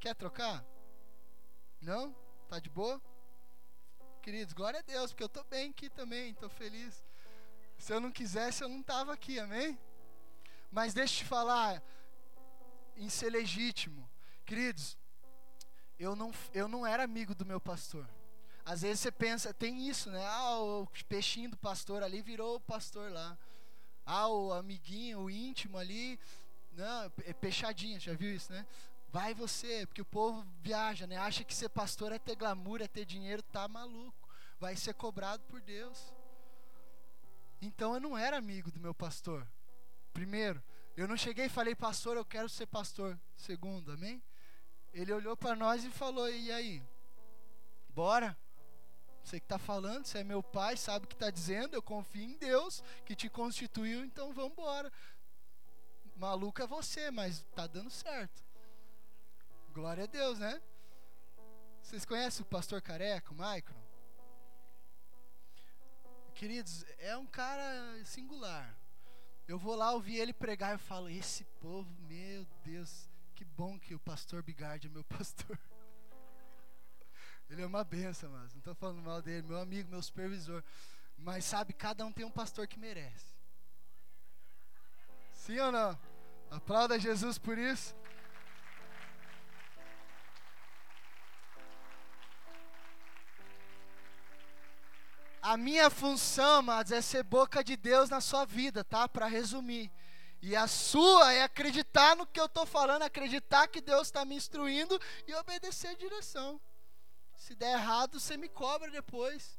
Quer trocar? Não? Tá de boa? Queridos, glória a Deus, porque eu estou bem aqui também, estou feliz. Se eu não quisesse, eu não estava aqui, amém? Mas deixa eu te falar, em ser legítimo. Queridos, eu não, eu não era amigo do meu pastor. Às vezes você pensa, tem isso, né? Ah, o peixinho do pastor ali virou o pastor lá. Ah, o amiguinho, o íntimo ali, não, é peixadinha, já viu isso, né? Vai você, porque o povo viaja, né? Acha que ser pastor é ter glamour, é ter dinheiro, tá maluco. Vai ser cobrado por Deus. Então eu não era amigo do meu pastor. Primeiro, eu não cheguei e falei, pastor, eu quero ser pastor. Segundo, amém? Ele olhou para nós e falou: E aí? Bora? Você que está falando, você é meu pai, sabe o que está dizendo, eu confio em Deus que te constituiu, então vamos embora. Maluco é você, mas está dando certo. Glória a Deus, né? Vocês conhecem o pastor careca, o Maicon? Queridos, é um cara singular. Eu vou lá ouvir ele pregar e falo: Esse povo, meu Deus, que bom que o pastor Bigard é meu pastor. Ele é uma benção, mas não estou falando mal dele, meu amigo, meu supervisor. Mas sabe, cada um tem um pastor que merece. Sim ou não? Aplauda Jesus por isso. A minha função, amados, é ser boca de Deus na sua vida, tá? Para resumir. E a sua é acreditar no que eu estou falando, acreditar que Deus está me instruindo e obedecer a direção. Se der errado, você me cobra depois.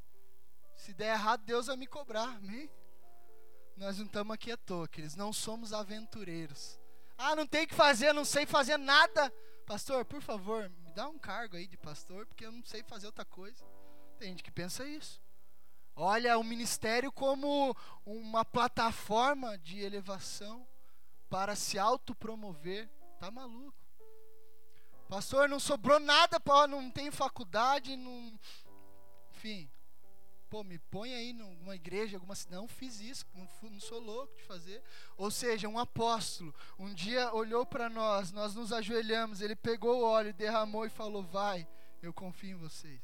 Se der errado, Deus vai me cobrar. Amém? Nós não estamos aqui à toa, queridos. Não somos aventureiros. Ah, não tem que fazer, não sei fazer nada. Pastor, por favor, me dá um cargo aí de pastor, porque eu não sei fazer outra coisa. Tem gente que pensa isso. Olha o ministério como uma plataforma de elevação para se autopromover. Tá maluco? Pastor, não sobrou nada, não tem faculdade, não enfim. Pô, me põe aí numa igreja, alguma não fiz isso, não, não sou louco de fazer. Ou seja, um apóstolo, um dia olhou para nós, nós nos ajoelhamos, ele pegou o óleo, derramou e falou: "Vai, eu confio em vocês".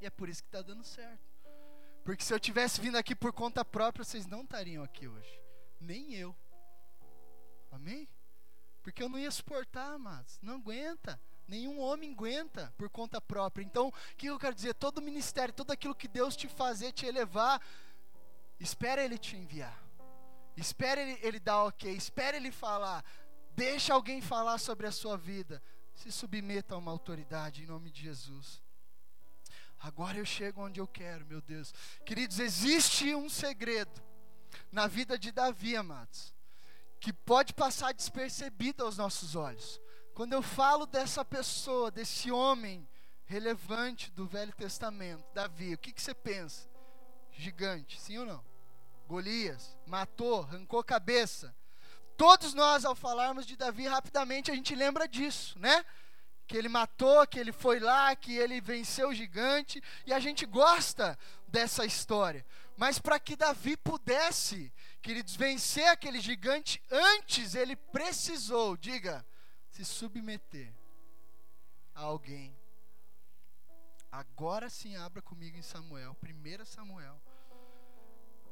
E é por isso que está dando certo. Porque se eu tivesse vindo aqui por conta própria, vocês não estariam aqui hoje. Nem eu. Amém? Porque eu não ia suportar, amados. Não aguenta. Nenhum homem aguenta por conta própria. Então, o que eu quero dizer? Todo ministério, tudo aquilo que Deus te fazer, te elevar, espera Ele te enviar. Espera Ele, ele dar ok. Espera Ele falar. Deixa alguém falar sobre a sua vida. Se submeta a uma autoridade em nome de Jesus. Agora eu chego onde eu quero, meu Deus. Queridos, existe um segredo na vida de Davi, amados, que pode passar despercebido aos nossos olhos. Quando eu falo dessa pessoa, desse homem relevante do Velho Testamento, Davi, o que, que você pensa? Gigante, sim ou não? Golias, matou, arrancou cabeça. Todos nós, ao falarmos de Davi, rapidamente a gente lembra disso, né? Que ele matou, que ele foi lá, que ele venceu o gigante, e a gente gosta dessa história. Mas para que Davi pudesse, queridos, vencer aquele gigante, antes ele precisou, diga, se submeter a alguém. Agora sim, abra comigo em Samuel, 1 Samuel.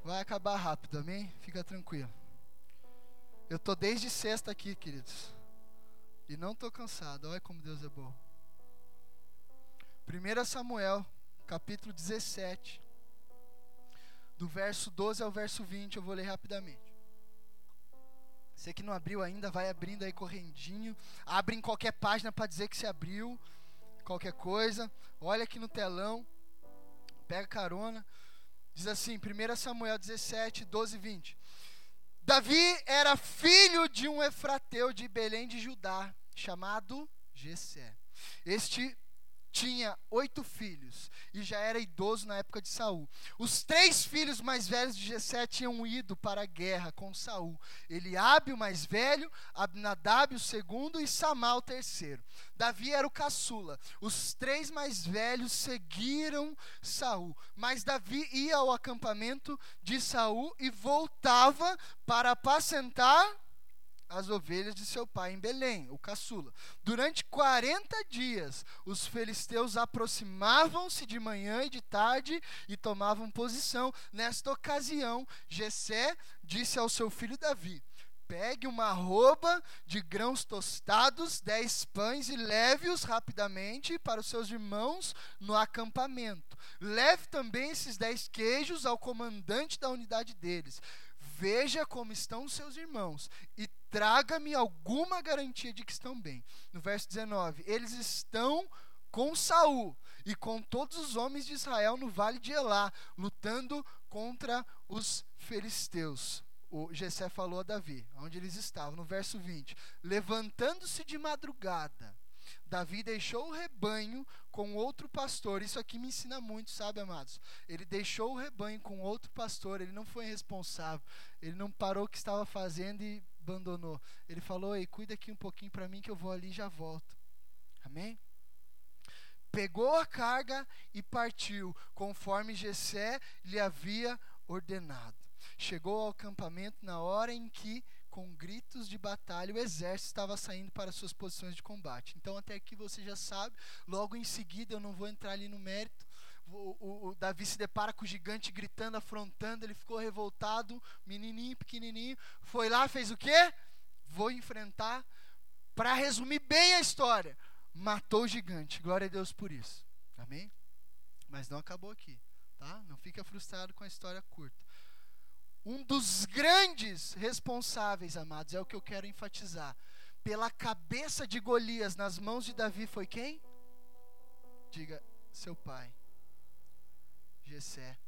Vai acabar rápido, amém? Fica tranquilo. Eu estou desde sexta aqui, queridos. E não estou cansado. Olha como Deus é bom. 1 Samuel, capítulo 17. Do verso 12 ao verso 20, eu vou ler rapidamente. Você que não abriu ainda, vai abrindo aí correndinho. Abre em qualquer página para dizer que se abriu. Qualquer coisa. Olha aqui no telão. Pega carona. Diz assim, 1 Samuel 17, 12 e 20. Davi era filho de um efrateu de Belém de Judá, chamado Gessé. Este tinha oito filhos e já era idoso na época de Saul. Os três filhos mais velhos de Jessé tinham ido para a guerra com Saul. Eliabe, o mais velho, Abinadab, o segundo, e Samá, o terceiro. Davi era o caçula. Os três mais velhos seguiram Saul, mas Davi ia ao acampamento de Saul e voltava para apacentar as ovelhas de seu pai em Belém, o caçula. Durante 40 dias, os filisteus aproximavam-se de manhã e de tarde e tomavam posição. Nesta ocasião, Jessé disse ao seu filho Davi: Pegue uma arroba de grãos tostados, dez pães e leve-os rapidamente para os seus irmãos no acampamento. Leve também esses dez queijos ao comandante da unidade deles. Veja como estão os seus irmãos e traga-me alguma garantia de que estão bem. No verso 19, eles estão com Saul e com todos os homens de Israel no vale de Elá, lutando contra os filisteus. O Jessé falou a Davi, onde eles estavam, no verso 20: Levantando-se de madrugada, Davi deixou o rebanho com outro pastor. Isso aqui me ensina muito, sabe, amados? Ele deixou o rebanho com outro pastor, ele não foi responsável, ele não parou o que estava fazendo e abandonou. Ele falou: Ei, cuida aqui um pouquinho para mim que eu vou ali e já volto. Amém? Pegou a carga e partiu, conforme Jessé lhe havia ordenado. Chegou ao acampamento na hora em que, com gritos de batalha, o exército estava saindo para suas posições de combate. Então, até aqui você já sabe. Logo em seguida, eu não vou entrar ali no mérito. O, o, o, Davi se depara com o gigante gritando, afrontando, ele ficou revoltado, menininho, pequenininho, foi lá, fez o quê? Vou enfrentar. Para resumir bem a história, matou o gigante. Glória a Deus por isso. Amém? Mas não acabou aqui, tá? Não fica frustrado com a história curta. Um dos grandes responsáveis, amados, é o que eu quero enfatizar. Pela cabeça de Golias nas mãos de Davi foi quem? Diga, seu pai. Gessé.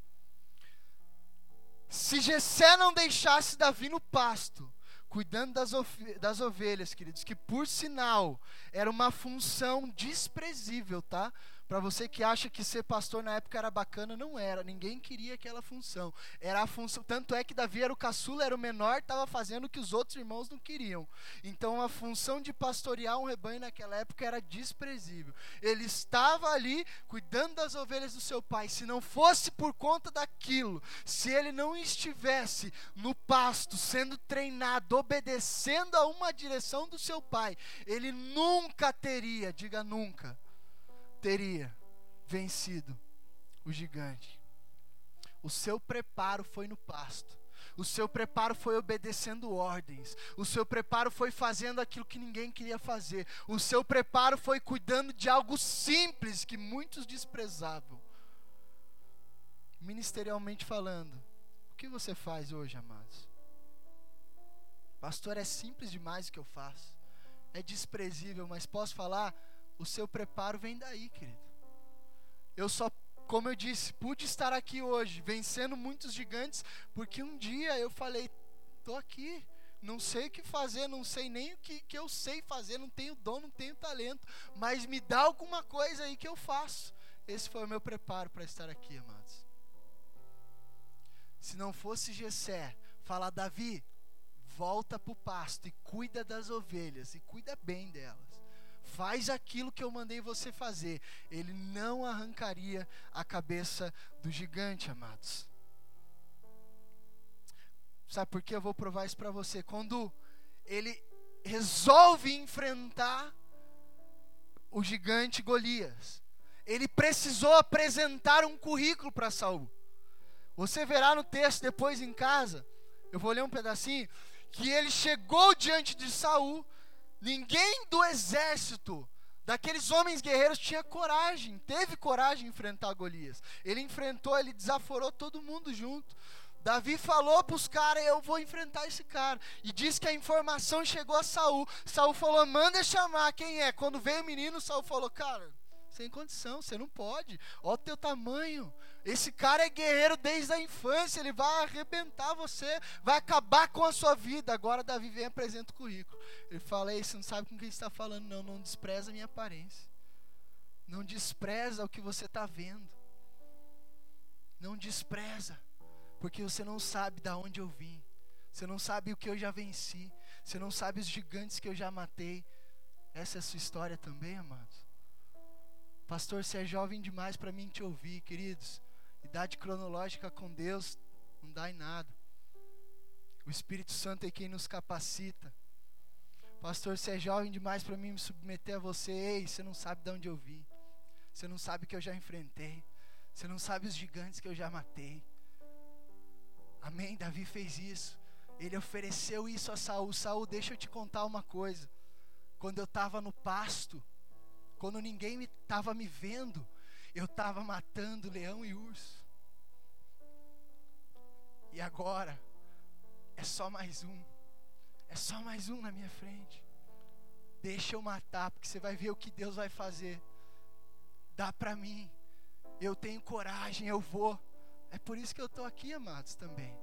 Se Gessé não deixasse Davi no pasto, cuidando das, das ovelhas, queridos, que por sinal era uma função desprezível, tá? Para você que acha que ser pastor na época era bacana, não era. Ninguém queria aquela função. Era a função, tanto é que Davi era o caçula, era o menor, estava fazendo o que os outros irmãos não queriam. Então a função de pastorear um rebanho naquela época era desprezível. Ele estava ali cuidando das ovelhas do seu pai. Se não fosse por conta daquilo, se ele não estivesse no pasto, sendo treinado, obedecendo a uma direção do seu pai, ele nunca teria, diga nunca teria vencido o gigante. O seu preparo foi no pasto. O seu preparo foi obedecendo ordens. O seu preparo foi fazendo aquilo que ninguém queria fazer. O seu preparo foi cuidando de algo simples que muitos desprezavam. Ministerialmente falando, o que você faz hoje, amados? Pastor, é simples demais o que eu faço. É desprezível, mas posso falar? O seu preparo vem daí, querido. Eu só, como eu disse, pude estar aqui hoje, vencendo muitos gigantes, porque um dia eu falei: estou aqui, não sei o que fazer, não sei nem o que, que eu sei fazer, não tenho dom, não tenho talento, mas me dá alguma coisa aí que eu faço. Esse foi o meu preparo para estar aqui, amados. Se não fosse Gessé falar, Davi, volta para o pasto e cuida das ovelhas, e cuida bem delas faz aquilo que eu mandei você fazer, ele não arrancaria a cabeça do gigante, amados. Sabe por que eu vou provar isso para você? Quando ele resolve enfrentar o gigante Golias, ele precisou apresentar um currículo para Saul. Você verá no texto depois em casa, eu vou ler um pedacinho, que ele chegou diante de Saul Ninguém do exército, daqueles homens guerreiros, tinha coragem, teve coragem de enfrentar Golias. Ele enfrentou, ele desaforou todo mundo junto. Davi falou para os caras: Eu vou enfrentar esse cara. E diz que a informação chegou a Saul. Saul falou: Manda chamar quem é. Quando veio o menino, Saul falou: Cara, sem condição, você não pode. Olha o teu tamanho. Esse cara é guerreiro desde a infância, ele vai arrebentar você, vai acabar com a sua vida. Agora Davi vem e apresenta o currículo. Ele fala: Ei, você não sabe com quem está falando, não, não despreza a minha aparência. Não despreza o que você está vendo. Não despreza, porque você não sabe da onde eu vim. Você não sabe o que eu já venci. Você não sabe os gigantes que eu já matei. Essa é a sua história também, amados. Pastor, você é jovem demais para mim te ouvir, queridos. Idade cronológica com Deus não dá em nada. O Espírito Santo é quem nos capacita. Pastor, você é jovem demais para mim me submeter a você. Ei, você não sabe de onde eu vim. Você não sabe o que eu já enfrentei. Você não sabe os gigantes que eu já matei. Amém? Davi fez isso. Ele ofereceu isso a Saul. Saul, deixa eu te contar uma coisa. Quando eu estava no pasto, quando ninguém estava me, me vendo, eu estava matando leão e urso. E agora é só mais um. É só mais um na minha frente. Deixa eu matar, porque você vai ver o que Deus vai fazer. Dá para mim. Eu tenho coragem, eu vou. É por isso que eu estou aqui, amados, também.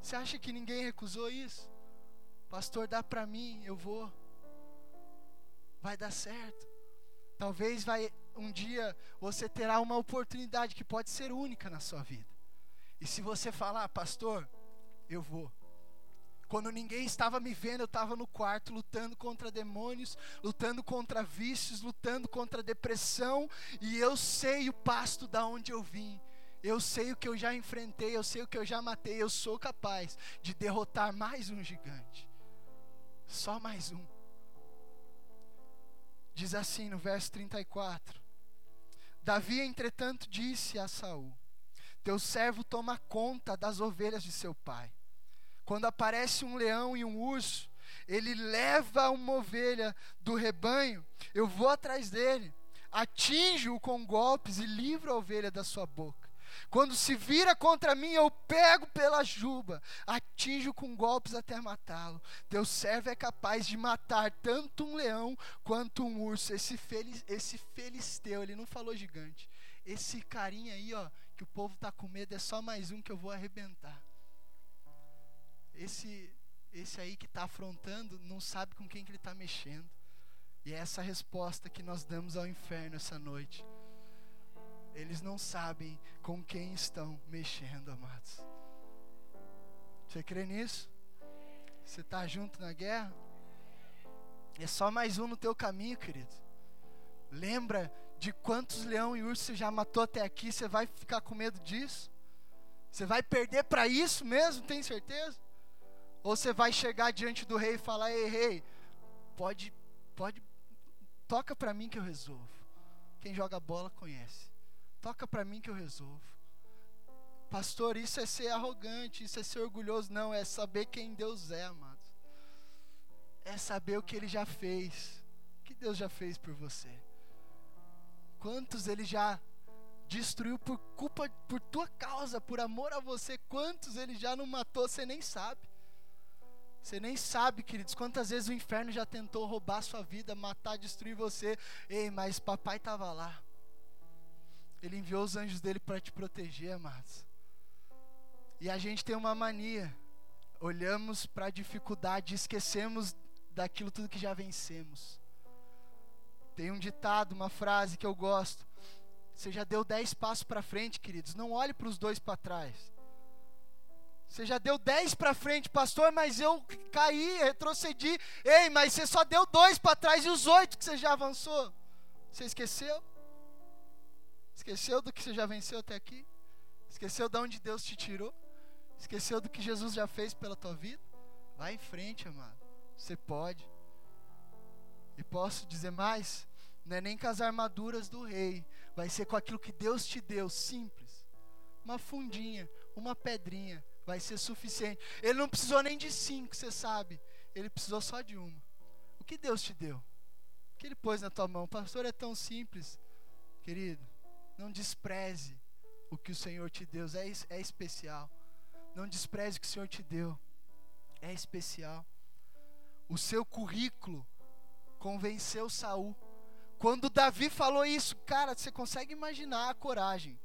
Você acha que ninguém recusou isso? Pastor, dá para mim, eu vou. Vai dar certo. Talvez vai um dia você terá uma oportunidade que pode ser única na sua vida. E se você falar, pastor, eu vou. Quando ninguém estava me vendo, eu estava no quarto lutando contra demônios, lutando contra vícios, lutando contra depressão, e eu sei o pasto da onde eu vim. Eu sei o que eu já enfrentei, eu sei o que eu já matei, eu sou capaz de derrotar mais um gigante. Só mais um. Diz assim no verso 34. Davi, entretanto, disse a Saul: Teu servo toma conta das ovelhas de seu pai. Quando aparece um leão e um urso, ele leva uma ovelha do rebanho, eu vou atrás dele, atinjo-o com golpes e livro a ovelha da sua boca. Quando se vira contra mim, eu pego pela juba, atinjo com golpes até matá-lo. Teu servo é capaz de matar tanto um leão quanto um urso. Esse, feliz, esse filisteu, ele não falou gigante. Esse carinha aí, ó, que o povo está com medo, é só mais um que eu vou arrebentar esse esse aí que está afrontando não sabe com quem que ele está mexendo. E é essa resposta que nós damos ao inferno essa noite. Eles não sabem com quem estão mexendo, amados. Você crê nisso? Você está junto na guerra? É só mais um no teu caminho, querido. Lembra de quantos leão e urso você já matou até aqui? Você vai ficar com medo disso? Você vai perder para isso mesmo? Tem certeza? Ou você vai chegar diante do rei e falar: "Ei, rei, pode pode toca para mim que eu resolvo". Quem joga bola conhece. Toca para mim que eu resolvo. Pastor, isso é ser arrogante, isso é ser orgulhoso, não, é saber quem Deus é, amados. É saber o que ele já fez. O que Deus já fez por você? Quantos ele já destruiu por culpa por tua causa, por amor a você? Quantos ele já não matou, você nem sabe? Você nem sabe, queridos, quantas vezes o inferno já tentou roubar sua vida, matar, destruir você. Ei, mas papai estava lá. Ele enviou os anjos dele para te proteger, amados. E a gente tem uma mania. Olhamos para a dificuldade, esquecemos daquilo tudo que já vencemos. Tem um ditado, uma frase que eu gosto. Você já deu dez passos para frente, queridos. Não olhe para os dois para trás. Você já deu dez para frente, pastor, mas eu caí, retrocedi. Ei, mas você só deu dois para trás e os oito que você já avançou. Você esqueceu? Esqueceu do que você já venceu até aqui? Esqueceu de onde Deus te tirou? Esqueceu do que Jesus já fez pela tua vida? Vai em frente, amado. Você pode. E posso dizer mais? Não é nem com as armaduras do rei. Vai ser com aquilo que Deus te deu, simples. Uma fundinha, uma pedrinha vai ser suficiente. Ele não precisou nem de cinco, você sabe. Ele precisou só de uma. O que Deus te deu? O que Ele pôs na tua mão? Pastor, é tão simples. Querido, não despreze o que o Senhor te deu. É, é especial. Não despreze o que o Senhor te deu. É especial. O seu currículo convenceu Saul. Quando Davi falou isso, cara, você consegue imaginar a coragem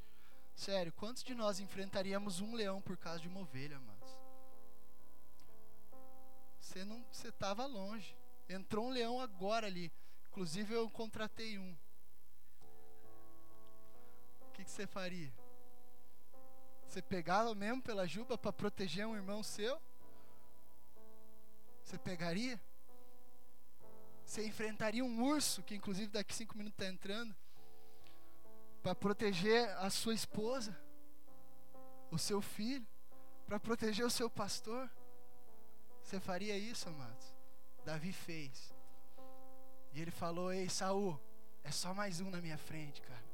Sério, quantos de nós enfrentaríamos um leão por causa de uma ovelha, amados? Você não, você estava longe. Entrou um leão agora ali. Inclusive eu contratei um. que, que você faria? Você pegava mesmo pela juba para proteger um irmão seu? Você pegaria? Você enfrentaria um urso, que inclusive daqui cinco minutos está entrando, para proteger a sua esposa, o seu filho, para proteger o seu pastor? Você faria isso, amados? Davi fez. E ele falou: Ei, Saul, é só mais um na minha frente, cara.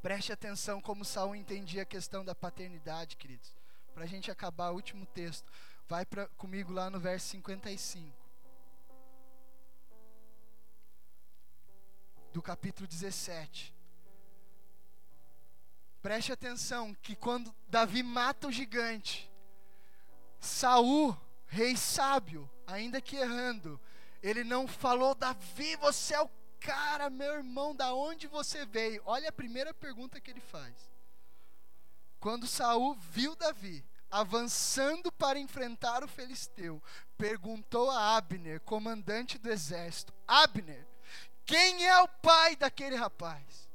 Preste atenção como Saul entendia a questão da paternidade, queridos. Para a gente acabar o último texto. Vai pra, comigo lá no verso 55. Do capítulo 17. Preste atenção que quando Davi mata o gigante, Saul, rei sábio, ainda que errando, ele não falou, Davi, você é o cara, meu irmão, da onde você veio? Olha a primeira pergunta que ele faz. Quando Saul viu Davi avançando para enfrentar o filisteu, perguntou a Abner, comandante do exército: Abner, quem é o pai daquele rapaz?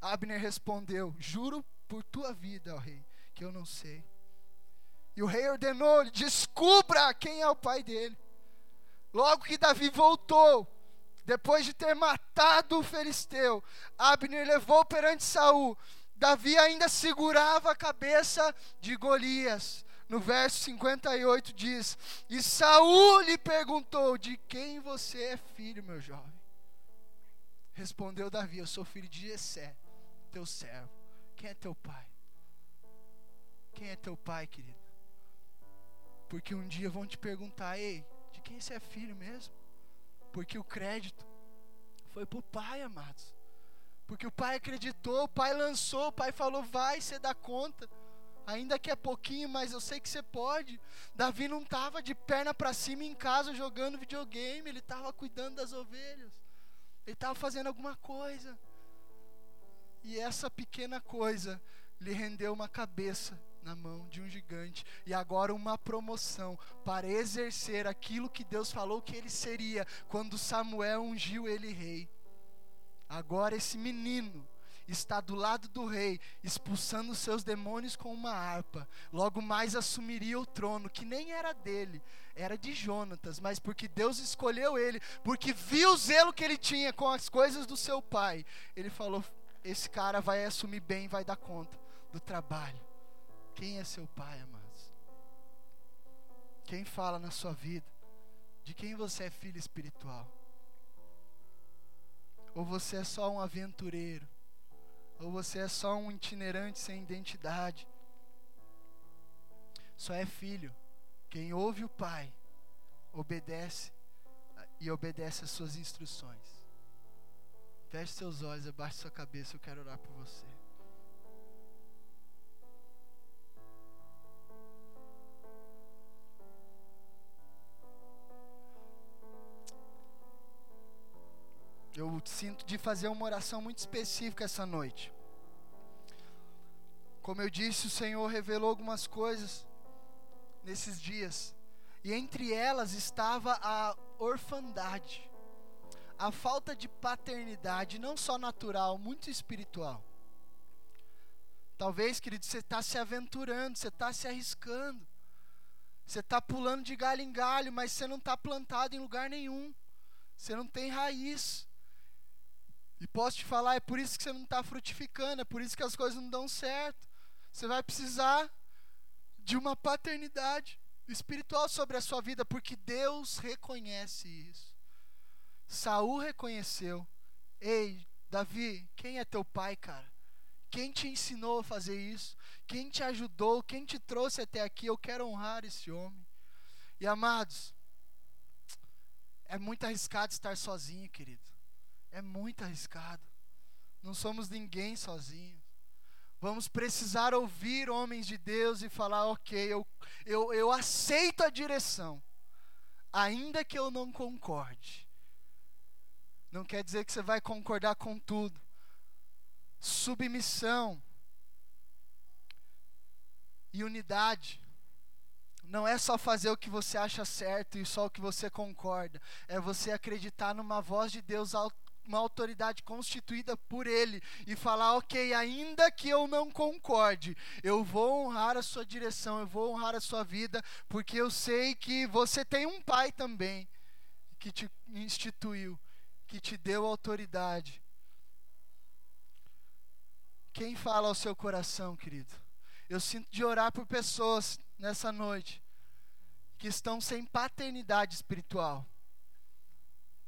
Abner respondeu: Juro por tua vida, ó rei, que eu não sei. E o rei ordenou-lhe: Descubra quem é o pai dele. Logo que Davi voltou, depois de ter matado o filisteu, Abner levou perante Saul. Davi ainda segurava a cabeça de Golias. No verso 58 diz: E Saul lhe perguntou: De quem você é filho, meu jovem? Respondeu Davi: Eu sou filho de Jessé, teu servo. Quem é teu pai? Quem é teu pai, querido? Porque um dia vão te perguntar: Ei, de quem você é filho mesmo? Porque o crédito foi para o pai, amados. Porque o pai acreditou, o pai lançou, o pai falou: vai, você dá conta. Ainda que é pouquinho, mas eu sei que você pode. Davi não estava de perna para cima em casa jogando videogame, ele estava cuidando das ovelhas. Ele estava fazendo alguma coisa. E essa pequena coisa lhe rendeu uma cabeça na mão de um gigante e agora uma promoção para exercer aquilo que Deus falou que ele seria quando Samuel ungiu ele rei. Agora esse menino está do lado do rei, expulsando seus demônios com uma harpa. Logo mais assumiria o trono, que nem era dele, era de Jonatas, mas porque Deus escolheu ele, porque viu o zelo que ele tinha com as coisas do seu pai, ele falou: esse cara vai assumir bem, vai dar conta do trabalho. Quem é seu pai, amados? Quem fala na sua vida? De quem você é filho espiritual? Ou você é só um aventureiro? Ou você é só um itinerante sem identidade? Só é filho quem ouve o pai, obedece e obedece às suas instruções. Feche seus olhos, abaixe sua cabeça, eu quero orar por você. Eu sinto de fazer uma oração muito específica essa noite. Como eu disse, o Senhor revelou algumas coisas nesses dias, e entre elas estava a orfandade, a falta de paternidade, não só natural, muito espiritual. Talvez, querido, você está se aventurando, você está se arriscando, você está pulando de galho em galho, mas você não está plantado em lugar nenhum, você não tem raiz. E posso te falar, é por isso que você não está frutificando, é por isso que as coisas não dão certo. Você vai precisar de uma paternidade espiritual sobre a sua vida, porque Deus reconhece isso. Saul reconheceu. Ei, Davi, quem é teu pai, cara? Quem te ensinou a fazer isso? Quem te ajudou? Quem te trouxe até aqui? Eu quero honrar esse homem. E amados, é muito arriscado estar sozinho, querido. É muito arriscado. Não somos ninguém sozinhos. Vamos precisar ouvir homens de Deus e falar: ok, eu, eu, eu aceito a direção, ainda que eu não concorde. Não quer dizer que você vai concordar com tudo. Submissão e unidade. Não é só fazer o que você acha certo e só o que você concorda. É você acreditar numa voz de Deus uma autoridade constituída por Ele e falar: ok, ainda que eu não concorde, eu vou honrar a sua direção, eu vou honrar a sua vida, porque eu sei que você tem um pai também que te instituiu, que te deu autoridade. Quem fala ao seu coração, querido? Eu sinto de orar por pessoas nessa noite que estão sem paternidade espiritual.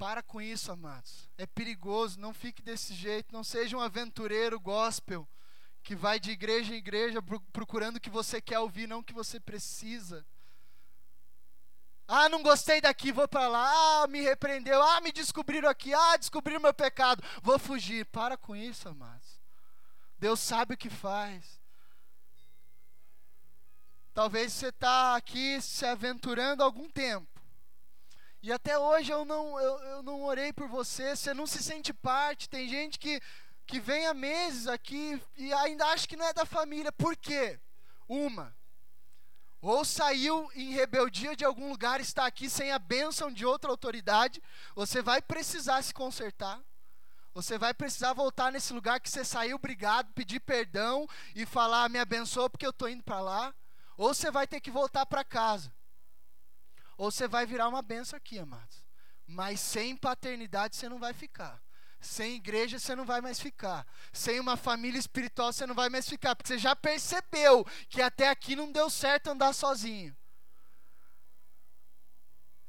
Para com isso, amados. É perigoso, não fique desse jeito, não seja um aventureiro gospel que vai de igreja em igreja procurando o que você quer ouvir, não o que você precisa. Ah, não gostei daqui, vou para lá. Ah, me repreendeu. Ah, me descobriram aqui. Ah, descobriram meu pecado. Vou fugir. Para com isso, amados. Deus sabe o que faz. Talvez você está aqui se aventurando há algum tempo. E até hoje eu não, eu, eu não orei por você, você não se sente parte. Tem gente que, que vem há meses aqui e ainda acha que não é da família. Por quê? Uma, ou saiu em rebeldia de algum lugar, está aqui sem a bênção de outra autoridade, você vai precisar se consertar. Você vai precisar voltar nesse lugar que você saiu brigado, pedir perdão e falar: me abençoa porque eu estou indo para lá. Ou você vai ter que voltar para casa. Ou você vai virar uma benção aqui, amados. Mas sem paternidade você não vai ficar. Sem igreja você não vai mais ficar. Sem uma família espiritual você não vai mais ficar. Porque você já percebeu que até aqui não deu certo andar sozinho.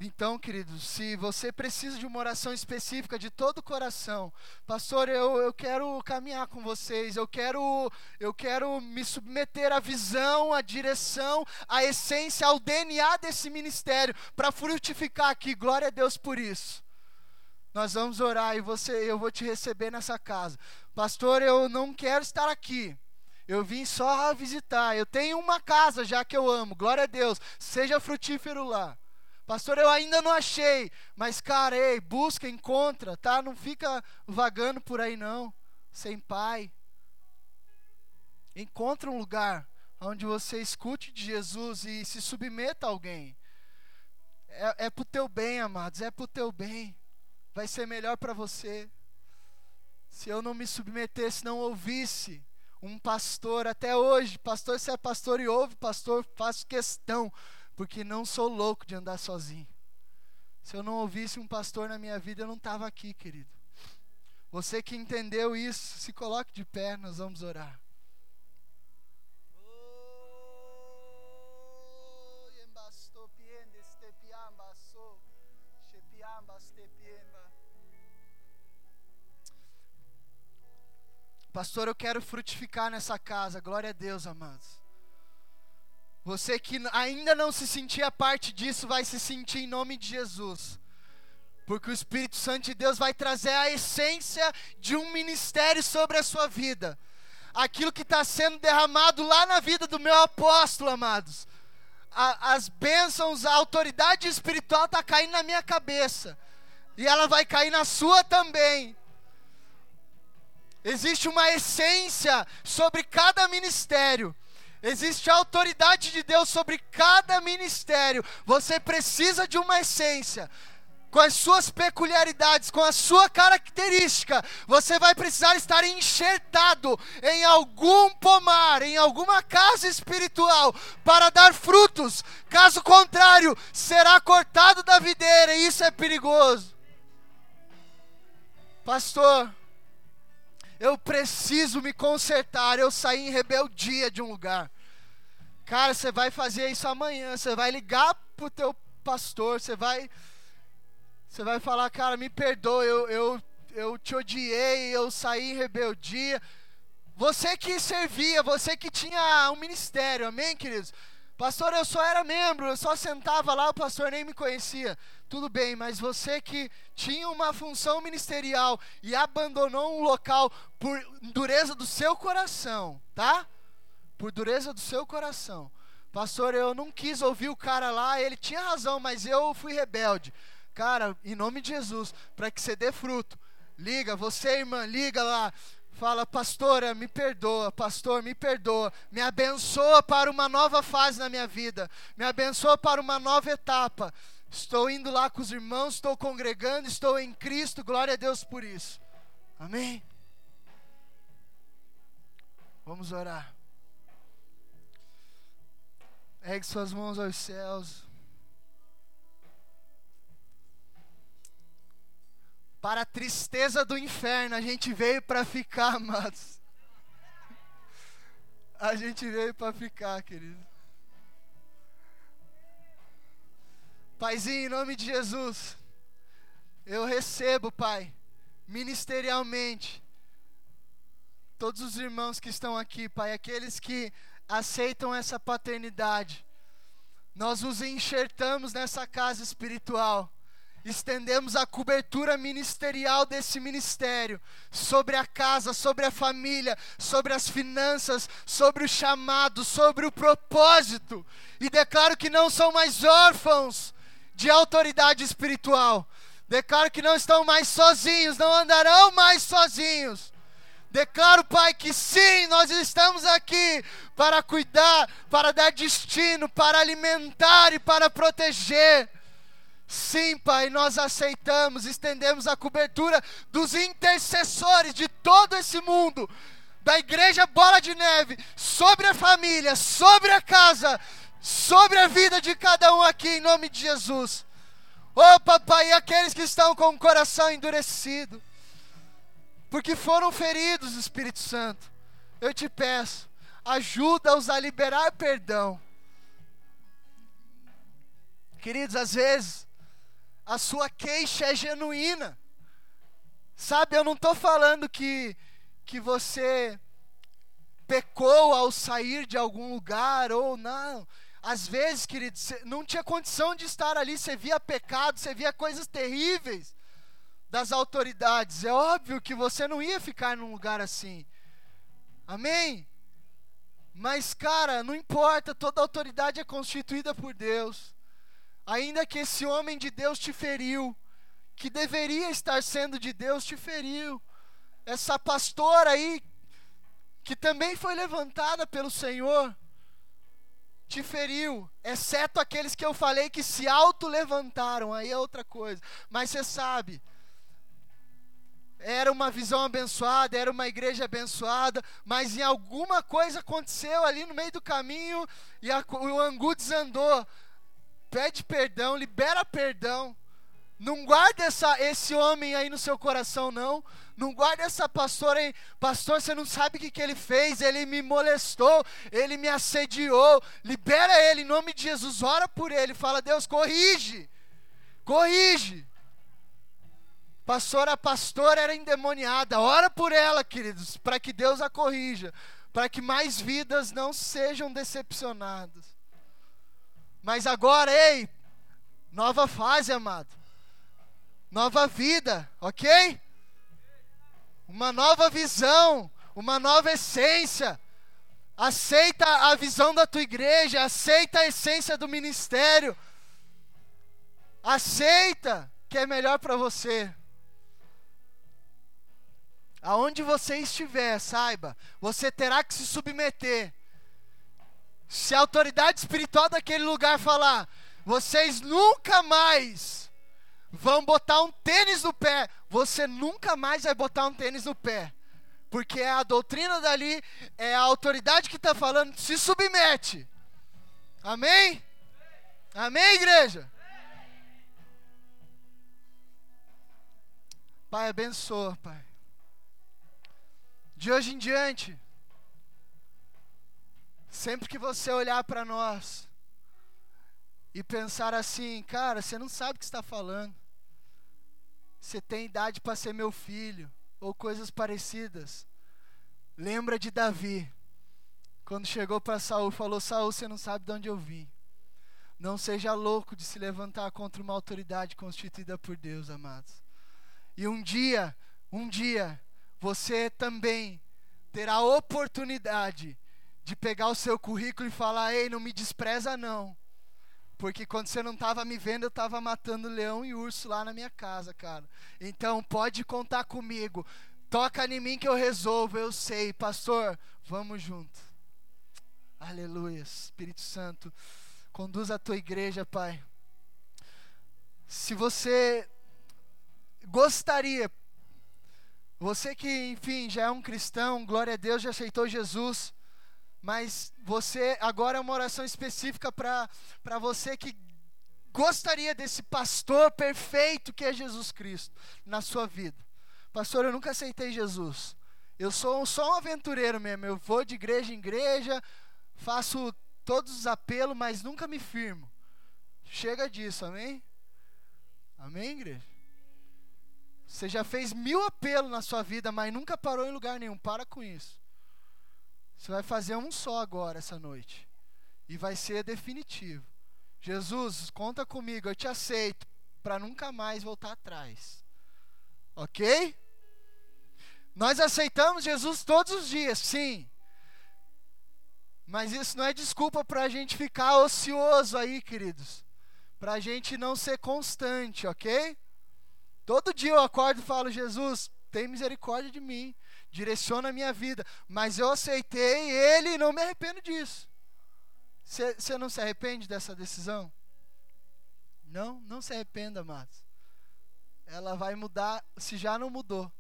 Então, queridos, se você precisa de uma oração específica de todo o coração, pastor, eu, eu quero caminhar com vocês, eu quero, eu quero me submeter à visão, à direção, à essência, ao DNA desse ministério, para frutificar aqui. Glória a Deus por isso. Nós vamos orar e você, eu vou te receber nessa casa. Pastor, eu não quero estar aqui. Eu vim só visitar. Eu tenho uma casa já que eu amo. Glória a Deus. Seja frutífero lá. Pastor, eu ainda não achei. Mas, cara, ei, busca, encontra, tá? Não fica vagando por aí, não. Sem pai. Encontra um lugar onde você escute de Jesus e se submeta a alguém. É, é pro teu bem, amados, é pro teu bem. Vai ser melhor para você. Se eu não me submetesse, não ouvisse um pastor até hoje, pastor, se é pastor e ouve, pastor, faço questão porque não sou louco de andar sozinho. Se eu não ouvisse um pastor na minha vida, eu não estava aqui, querido. Você que entendeu isso, se coloque de pé, nós vamos orar. Pastor, eu quero frutificar nessa casa. Glória a Deus, amados. Você que ainda não se sentia parte disso, vai se sentir em nome de Jesus. Porque o Espírito Santo de Deus vai trazer a essência de um ministério sobre a sua vida. Aquilo que está sendo derramado lá na vida do meu apóstolo, amados. A, as bênçãos, a autoridade espiritual está caindo na minha cabeça. E ela vai cair na sua também. Existe uma essência sobre cada ministério. Existe a autoridade de Deus sobre cada ministério. Você precisa de uma essência. Com as suas peculiaridades, com a sua característica, você vai precisar estar enxertado em algum pomar, em alguma casa espiritual, para dar frutos. Caso contrário, será cortado da videira, e isso é perigoso. Pastor, eu preciso me consertar. Eu saí em rebeldia de um lugar. Cara, você vai fazer isso amanhã. Você vai ligar pro teu pastor. Você vai, você vai falar, cara, me perdoa. Eu, eu, eu te odiei. Eu saí em rebeldia. Você que servia, você que tinha um ministério, amém, queridos? Pastor, eu só era membro, eu só sentava lá, o pastor nem me conhecia. Tudo bem, mas você que tinha uma função ministerial e abandonou um local por dureza do seu coração, tá? Por dureza do seu coração. Pastor, eu não quis ouvir o cara lá, ele tinha razão, mas eu fui rebelde. Cara, em nome de Jesus, para que você dê fruto. Liga, você, irmã, liga lá. Fala, pastora, me perdoa, pastor, me perdoa, me abençoa para uma nova fase na minha vida, me abençoa para uma nova etapa. Estou indo lá com os irmãos, estou congregando, estou em Cristo, glória a Deus por isso. Amém? Vamos orar. Ergue suas mãos aos céus. Para a tristeza do inferno, a gente veio para ficar, amados. A gente veio para ficar, querido. Paizinho, em nome de Jesus, eu recebo, Pai, ministerialmente, todos os irmãos que estão aqui, Pai, aqueles que aceitam essa paternidade, nós os enxertamos nessa casa espiritual estendemos a cobertura ministerial desse ministério sobre a casa, sobre a família, sobre as finanças, sobre o chamado, sobre o propósito, e declaro que não são mais órfãos de autoridade espiritual. Declaro que não estão mais sozinhos, não andarão mais sozinhos. Declaro, Pai, que sim, nós estamos aqui para cuidar, para dar destino, para alimentar e para proteger Sim, Pai, nós aceitamos, estendemos a cobertura dos intercessores de todo esse mundo, da igreja Bola de Neve, sobre a família, sobre a casa, sobre a vida de cada um aqui, em nome de Jesus. Oh, papai, e aqueles que estão com o coração endurecido, porque foram feridos, Espírito Santo, eu te peço, ajuda-os a liberar perdão. Queridos, às vezes, a sua queixa é genuína. Sabe, eu não estou falando que, que você pecou ao sair de algum lugar ou não. Às vezes, querido, não tinha condição de estar ali, você via pecado, você via coisas terríveis das autoridades. É óbvio que você não ia ficar num lugar assim. Amém? Mas, cara, não importa, toda autoridade é constituída por Deus ainda que esse homem de Deus te feriu, que deveria estar sendo de Deus, te feriu. Essa pastora aí, que também foi levantada pelo Senhor, te feriu, exceto aqueles que eu falei que se auto-levantaram, aí é outra coisa. Mas você sabe, era uma visão abençoada, era uma igreja abençoada, mas em alguma coisa aconteceu ali no meio do caminho e a, o angu desandou pede perdão, libera perdão. Não guarda essa, esse homem aí no seu coração, não. Não guarda essa pastora aí. Pastor, você não sabe o que, que ele fez. Ele me molestou, ele me assediou. Libera ele em nome de Jesus. Ora por ele. Fala, Deus, corrige. Corrige. Pastora, a pastora era endemoniada. Ora por ela, queridos, para que Deus a corrija. Para que mais vidas não sejam decepcionadas. Mas agora, ei, nova fase, amado. Nova vida, ok? Uma nova visão, uma nova essência. Aceita a visão da tua igreja, aceita a essência do ministério. Aceita que é melhor para você. Aonde você estiver, saiba, você terá que se submeter se a autoridade espiritual daquele lugar falar, vocês nunca mais vão botar um tênis no pé, você nunca mais vai botar um tênis no pé. Porque é a doutrina dali, é a autoridade que está falando, se submete. Amém? Amém, igreja? Pai, abençoa, Pai. De hoje em diante, Sempre que você olhar para nós e pensar assim, cara, você não sabe o que está falando. Você tem idade para ser meu filho, ou coisas parecidas. Lembra de Davi, quando chegou para Saul, falou: Saul, você não sabe de onde eu vim. Não seja louco de se levantar contra uma autoridade constituída por Deus, amados. E um dia, um dia, você também terá a oportunidade de pegar o seu currículo e falar: ei, não me despreza não. Porque quando você não estava me vendo, eu estava matando leão e urso lá na minha casa, cara. Então pode contar comigo. Toca em mim que eu resolvo, eu sei. Pastor, vamos junto. Aleluia. Espírito Santo, conduz a tua igreja, Pai. Se você gostaria, você que, enfim, já é um cristão, glória a Deus, já aceitou Jesus, mas você, agora é uma oração específica para você que gostaria desse pastor perfeito que é Jesus Cristo na sua vida. Pastor, eu nunca aceitei Jesus. Eu sou só um aventureiro mesmo. Eu vou de igreja em igreja, faço todos os apelos, mas nunca me firmo. Chega disso, amém? Amém, igreja? Você já fez mil apelos na sua vida, mas nunca parou em lugar nenhum. Para com isso. Você vai fazer um só agora, essa noite. E vai ser definitivo. Jesus, conta comigo, eu te aceito, para nunca mais voltar atrás. Ok? Nós aceitamos Jesus todos os dias, sim. Mas isso não é desculpa para a gente ficar ocioso aí, queridos. Para a gente não ser constante, ok? Todo dia eu acordo e falo, Jesus, tem misericórdia de mim, direciona a minha vida. Mas eu aceitei Ele e não me arrependo disso. Você não se arrepende dessa decisão? Não, não se arrependa, amados. Ela vai mudar, se já não mudou,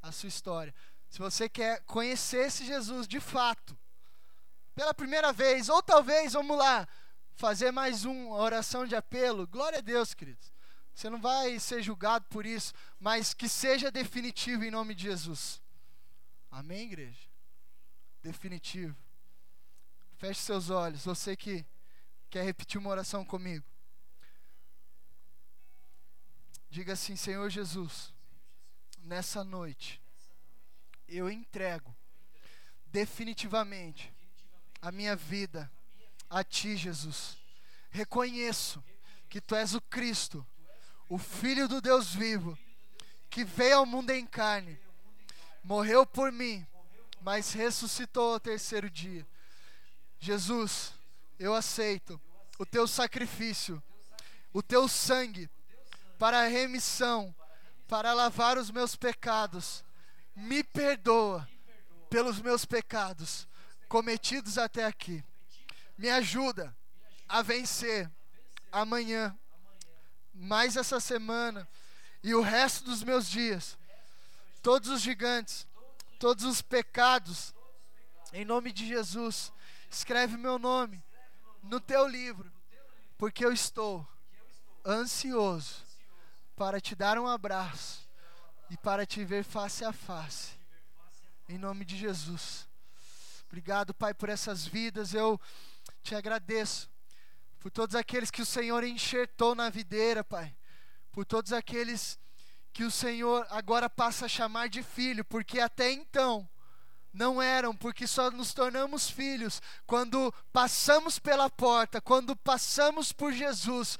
a sua história. Se você quer conhecer esse Jesus de fato, pela primeira vez, ou talvez, vamos lá, fazer mais uma oração de apelo, glória a Deus, queridos. Você não vai ser julgado por isso, mas que seja definitivo em nome de Jesus. Amém, igreja? Definitivo. Feche seus olhos, você que quer repetir uma oração comigo. Diga assim: Senhor Jesus, nessa noite, eu entrego definitivamente a minha vida a Ti, Jesus. Reconheço que Tu és o Cristo, o Filho do Deus vivo, que veio ao mundo em carne, morreu por mim, mas ressuscitou ao terceiro dia. Jesus, eu aceito o Teu sacrifício, o Teu sangue, para a remissão, para lavar os meus pecados. Me perdoa pelos meus pecados cometidos até aqui. Me ajuda a vencer amanhã, mais essa semana e o resto dos meus dias. Todos os gigantes, todos os pecados, em nome de Jesus, escreve meu nome no teu livro, porque eu estou ansioso para te dar um abraço e para te ver face a face. Em nome de Jesus. Obrigado, Pai, por essas vidas. Eu te agradeço por todos aqueles que o Senhor enxertou na videira, Pai. Por todos aqueles que o Senhor agora passa a chamar de filho, porque até então não eram, porque só nos tornamos filhos quando passamos pela porta, quando passamos por Jesus.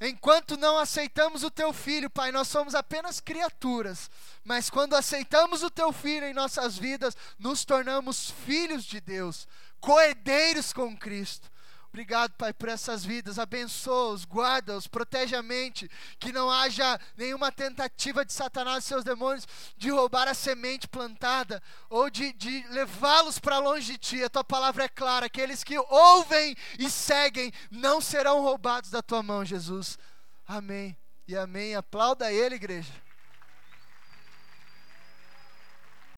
Enquanto não aceitamos o teu filho, Pai, nós somos apenas criaturas. Mas quando aceitamos o teu filho em nossas vidas, nos tornamos filhos de Deus, coerdeiros com Cristo. Obrigado, Pai, por essas vidas. Abençoa-os, guarda-os, protege a mente. Que não haja nenhuma tentativa de Satanás e seus demônios de roubar a semente plantada ou de, de levá-los para longe de Ti. A Tua palavra é clara. Aqueles que ouvem e seguem não serão roubados da Tua mão, Jesus. Amém e amém. Aplauda Ele, igreja.